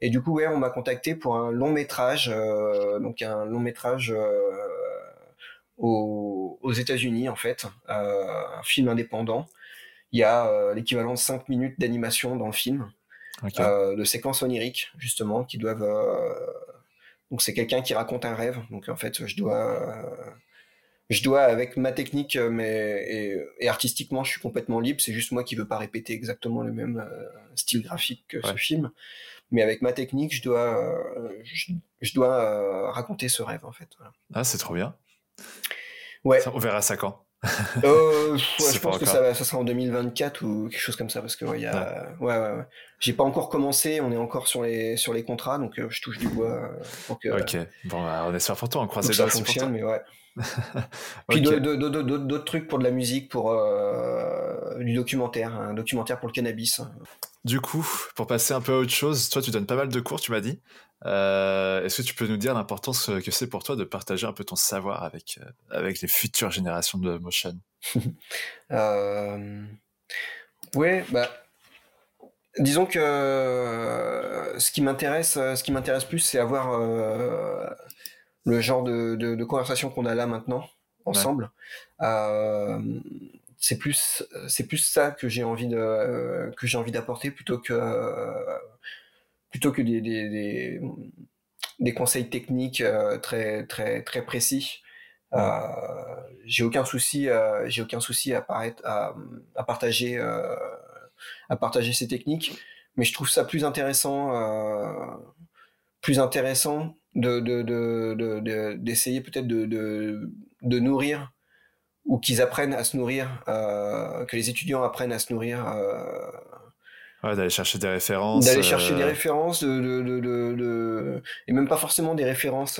Et du coup, ouais, on m'a contacté pour un long métrage, euh, donc un long métrage euh, aux, aux États-Unis en fait, euh, un film indépendant. Il y a l'équivalent de 5 minutes d'animation dans le film, de séquences oniriques justement, qui doivent. Donc c'est quelqu'un qui raconte un rêve. Donc en fait, je dois, je dois avec ma technique, euh, mais et, et artistiquement, je suis complètement libre. C'est juste moi qui veux pas répéter exactement le même euh, style graphique que ce film. Mais avec ma technique, je dois, euh, je, je dois euh, raconter ce rêve en fait. Voilà. Ah, c'est trop bien. Ouais. Ça, on verra ça quand. Euh, [LAUGHS] Je pense que ça, va- ça sera en 2024 ou quelque chose comme ça parce que ouais, y a, ouais, ouais, ouais. J'ai pas encore commencé, on est encore sur les sur les contrats, donc euh, je touche du bois euh, Ok. Bon, bah, on espère pour toi, on croise les ça doigts toi. fonctionne, mais ouais. [LAUGHS] Puis d'autres trucs pour de la musique, pour euh, du documentaire, un documentaire pour le cannabis. Du coup, pour passer un peu à autre chose, toi, tu donnes pas mal de cours, tu m'as dit. Euh, Est-ce que tu peux nous dire l'importance que c'est pour toi de partager un peu ton savoir avec, euh, avec les futures générations de motion? [LAUGHS] Euh, ouais, bah, disons que euh, ce qui m'intéresse, euh, ce qui m'intéresse plus, c'est avoir, euh, le genre de, de, conversation qu'on a là maintenant ensemble. c'est plus c'est plus ça que j'ai envie de que j'ai envie d'apporter plutôt que plutôt que des, des, des, conseils techniques très très très précis. j'ai aucun souci j'ai aucun souci à, paraître, à, à partager à partager ces techniques mais je trouve ça plus intéressant, euh, plus intéressant de, d'essayer peut-être de, de, nourrir ou qu'ils apprennent à se nourrir, euh, que les étudiants apprennent à se nourrir. Euh, d'aller chercher des références. D'aller chercher des références, de, et même pas forcément des références,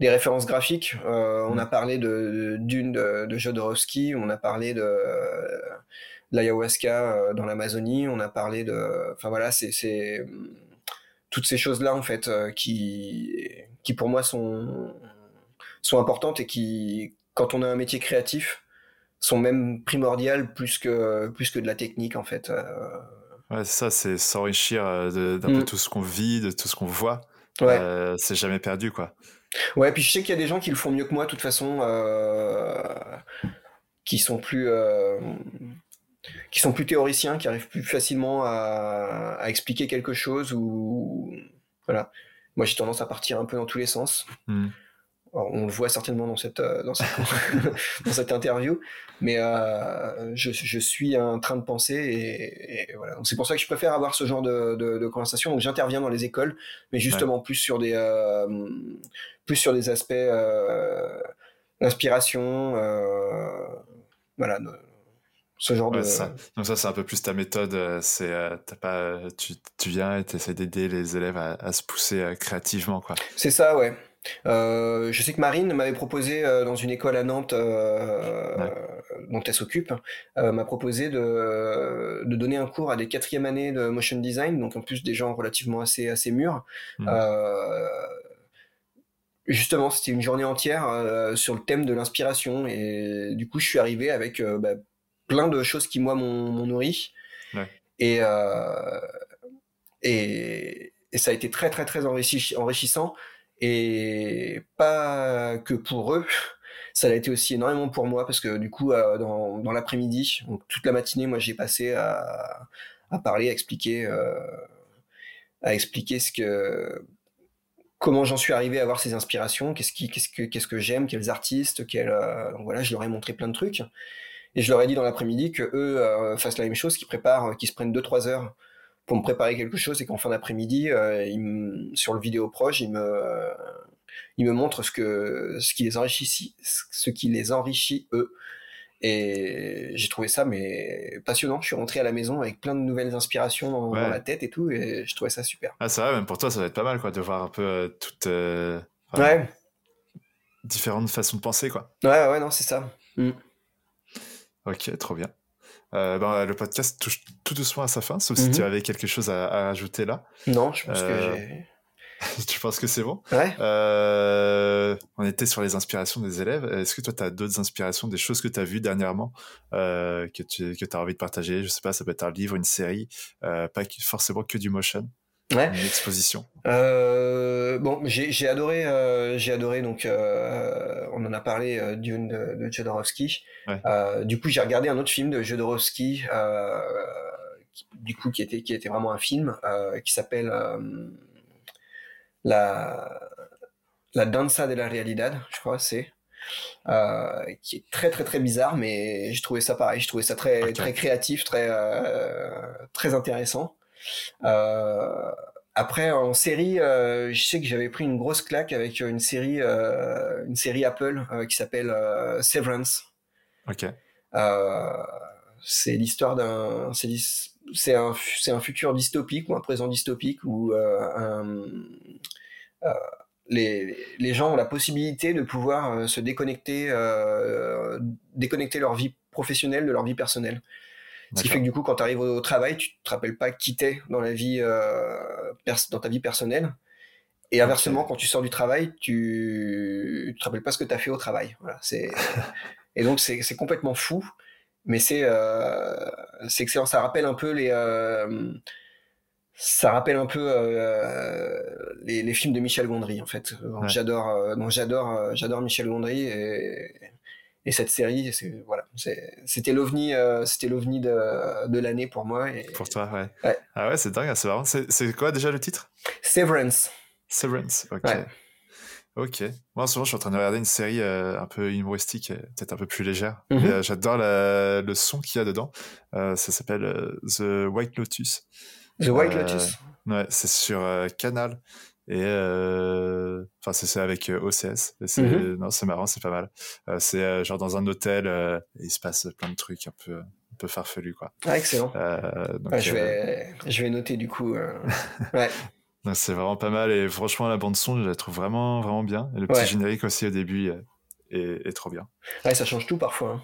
des références graphiques. On mm. a parlé de d'une de, Jodorowsky, on a parlé de l'ayahuasca euh, dans l'Amazonie, on a parlé de, enfin voilà, c'est toutes ces choses là en fait euh, qui qui pour moi sont sont importantes et qui quand on a un métier créatif sont même primordiales plus que plus que de la technique en fait. Euh. Ouais, ça c'est s'enrichir d'un peu mm. tout ce qu'on vit, de tout ce qu'on voit. Ouais. c'est jamais perdu quoi. Ouais, puis je sais qu'il y a des gens qui le font mieux que moi de toute façon, qui sont plus qui sont plus théoriciens, qui arrivent plus facilement à, expliquer quelque chose ou voilà. Moi, j'ai tendance à partir un peu dans tous les sens. Hmm. on le voit certainement dans cette euh, dans cette, [LAUGHS] interview, mais euh, je, suis un train de pensée et, voilà. C'est pour ça que je préfère avoir ce genre de, conversation. Donc, j'interviens dans les écoles, mais justement plus sur des euh, plus sur des aspects d'inspiration, voilà ce genre de ça. donc ça c'est un peu plus ta méthode euh, c'est euh, pas tu, tu viens et tu essaies d'aider les élèves à, se pousser euh, créativement quoi c'est ça ouais je sais que Marine m'avait proposé dans une école à Nantes dont elle s'occupe m'a proposé de, de, donner un cours à des quatrième années de motion design donc en plus des gens relativement assez assez mûrs mmh. justement c'était une journée entière sur le thème de l'inspiration et du coup je suis arrivé avec bah, plein de choses qui moi m'ont nourri. Et, euh, et, et, ça a été très très très enrichissant et pas que pour eux. [LAUGHS] Ça a été aussi énormément pour moi parce que du coup euh, dans, dans l'après-midi, toute la matinée, moi j'ai passé à, à, parler, à expliquer, euh, à expliquer ce que comment j'en suis arrivé à avoir ces inspirations, qu'est-ce qu'est-ce que, que j'aime, quels artistes, quels, donc voilà, je leur ai montré plein de trucs. Et je leur ai dit dans l'après-midi que eux euh, fassent la même chose, qu'ils préparent, euh, qu'ils se prennent 2-3 heures pour me préparer quelque chose et qu'en fin d'après-midi, euh, sur le vidéo proche, ils me, ils me montrent ce, que, ce, qui les enrichit, ce qui les enrichit eux. Et j'ai trouvé ça mais passionnant. Je suis rentré à la maison avec plein de nouvelles inspirations dans, la tête et tout, et je trouvais ça super. Ah ça va, même pour toi, ça va être pas mal quoi, de voir un peu toutes différentes façons de penser quoi. Ouais, ouais, non, c'est ça. Mm. Ok, trop bien. Euh, ben, le podcast touche tout doucement à sa fin, sauf si tu mhm. avais quelque chose à, à ajouter là. Non, je pense que euh, j'ai. [LAUGHS] tu penses que c'est bon? Ouais. Euh, on était sur les inspirations des élèves. Est-ce que toi, tu as d'autres inspirations, des choses que tu as vues dernièrement, que tu que as envie de partager? Je sais pas, ça peut être un livre, une série, pas forcément que du motion ouais. une exposition euh, Bon, j'ai adoré, euh, j'ai adoré donc euh, on en a parlé Dune de, de Jodorowsky. Du coup, j'ai regardé un autre film de Jodorowsky, qui, du coup qui était qui était vraiment un film qui s'appelle la la danza de la realidad, je crois c'est. Euh, qui est très très très bizarre, mais j'ai trouvé ça pareil, je trouvais ça très très créatif, très euh, très intéressant. Euh, après, en série, euh, je sais que j'avais pris une grosse claque avec une série, euh, une série Apple qui s'appelle Severance. Ok. c'est l'histoire d'un, c'est un, c'est un futur dystopique ou un présent dystopique où les, les, gens ont la possibilité de pouvoir se déconnecter, déconnecter leur vie professionnelle de leur vie personnelle. Ce qui fait que du coup, quand tu arrives au, travail, tu te rappelles pas qui t'es dans la vie, euh, dans ta vie personnelle. Et inversement, quand tu sors du travail, tu, tu te rappelles pas ce que tu as fait au travail. Voilà, c'est [LAUGHS] et donc c'est complètement fou, mais c'est euh, c'est excellent. Ça rappelle un peu les, euh, ça rappelle un peu les, les, films de Michel Gondry en fait. J'adore, donc j'adore, j'adore Michel Gondry et, et cette série, c'est voilà, c'était l'ovni, c'était l'ovni de, de l'année pour moi. Et, pour toi, ouais. Ah ouais, c'est dingue, c'est marrant. C'est quoi déjà le titre? Severance. Severance, ok. Ok. Moi, en ce moment, je suis en train de regarder une série euh, un peu humoristique, peut-être un peu plus légère. Euh, j'adore le son qu'il y a dedans. Euh, ça s'appelle The White Lotus. The White Lotus. Ouais, c'est sur Canal. Et enfin, c'est avec OCS. c'est mhm. non, c'est marrant, c'est pas mal. c'est genre dans un hôtel, il se passe plein de trucs un peu un peu farfelus, quoi. Ah, excellent. Donc, je vais je vais noter du coup. [LAUGHS] ouais. C'est vraiment pas mal et franchement la bande son je la trouve vraiment vraiment bien. Et le petit générique aussi au début est, trop bien. Ouais, ça change tout parfois. Hein.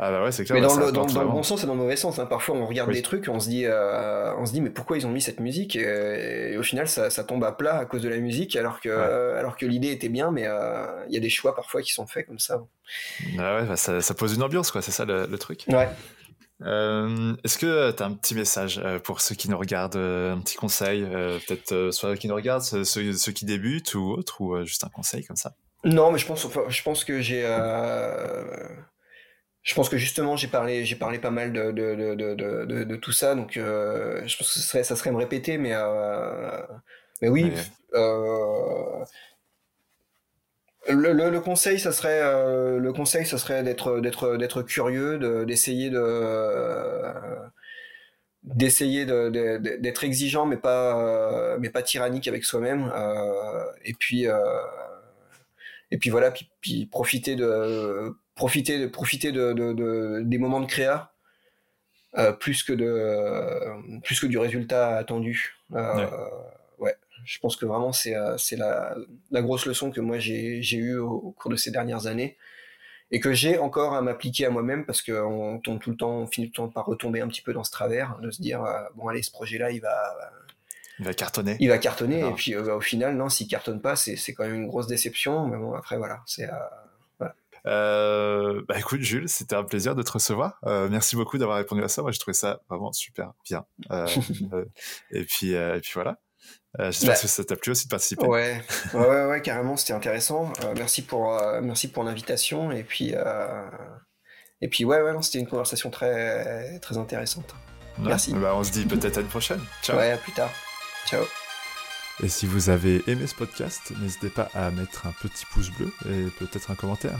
Ah bah ouais, c'est clair. Mais dans, le, dans, le, bon sens et dans le mauvais sens. Hein. Parfois, on regarde des trucs, on se dit, euh, on se dit, mais pourquoi ils ont mis cette musique et, au final, ça, ça, tombe à plat à cause de la musique, alors que, alors que l'idée était bien, mais euh, il y a des choix parfois qui sont faits comme ça. Ah ouais, bah ça, ça, pose une ambiance, quoi. C'est ça le, le truc. Ouais. Euh, est-ce que tu as un petit message pour ceux qui nous regardent, un petit conseil, peut-être soit qui nous regardent, ceux, ceux, qui débutent ou autre, ou juste un conseil comme ça? Non, mais je pense, je pense que j'ai, je pense que justement j'ai parlé, j'ai parlé pas mal de, de, de, de, de tout ça, donc je pense que ce serait, ça serait me répéter, mais, mais oui. Le, conseil, ça serait euh, le conseil, ça serait d'être d'être d'être curieux, d'essayer de d'essayer d'être exigeant, mais pas euh, mais pas tyrannique avec soi-même. Euh, et puis et puis voilà, puis, profiter de profiter de profiter de, des moments de créa plus que de plus que du résultat attendu. Je pense que vraiment c'est euh, la, la, grosse leçon que moi j'ai eue au, cours de ces dernières années et que j'ai encore à m'appliquer à moi-même parce qu'on tombe tout le temps, on finit tout le temps par retomber un petit peu dans ce travers, de se dire euh, bon allez ce projet-là il va il va cartonner. Il va cartonner et puis euh, au final non s'il cartonne pas c'est quand même une grosse déception. Mais bon après voilà c'est bah écoute Jules, c'était un plaisir de te recevoir. merci beaucoup d'avoir répondu à ça. Moi j'ai trouvé ça vraiment super bien. [LAUGHS] et puis et puis voilà. Euh, j'espère bah, que ça t'a plu aussi de participer. Ouais, ouais, ouais, carrément, c'était intéressant. Euh, merci pour, euh, merci pour l'invitation. Et puis, et puis, ouais, ouais, c'était une conversation très, très intéressante. Merci. Bah, on se dit peut-être à une prochaine. Ciao. Ouais, à plus tard. Ciao. Et si vous avez aimé ce podcast, n'hésitez pas à mettre un petit pouce bleu et peut-être un commentaire.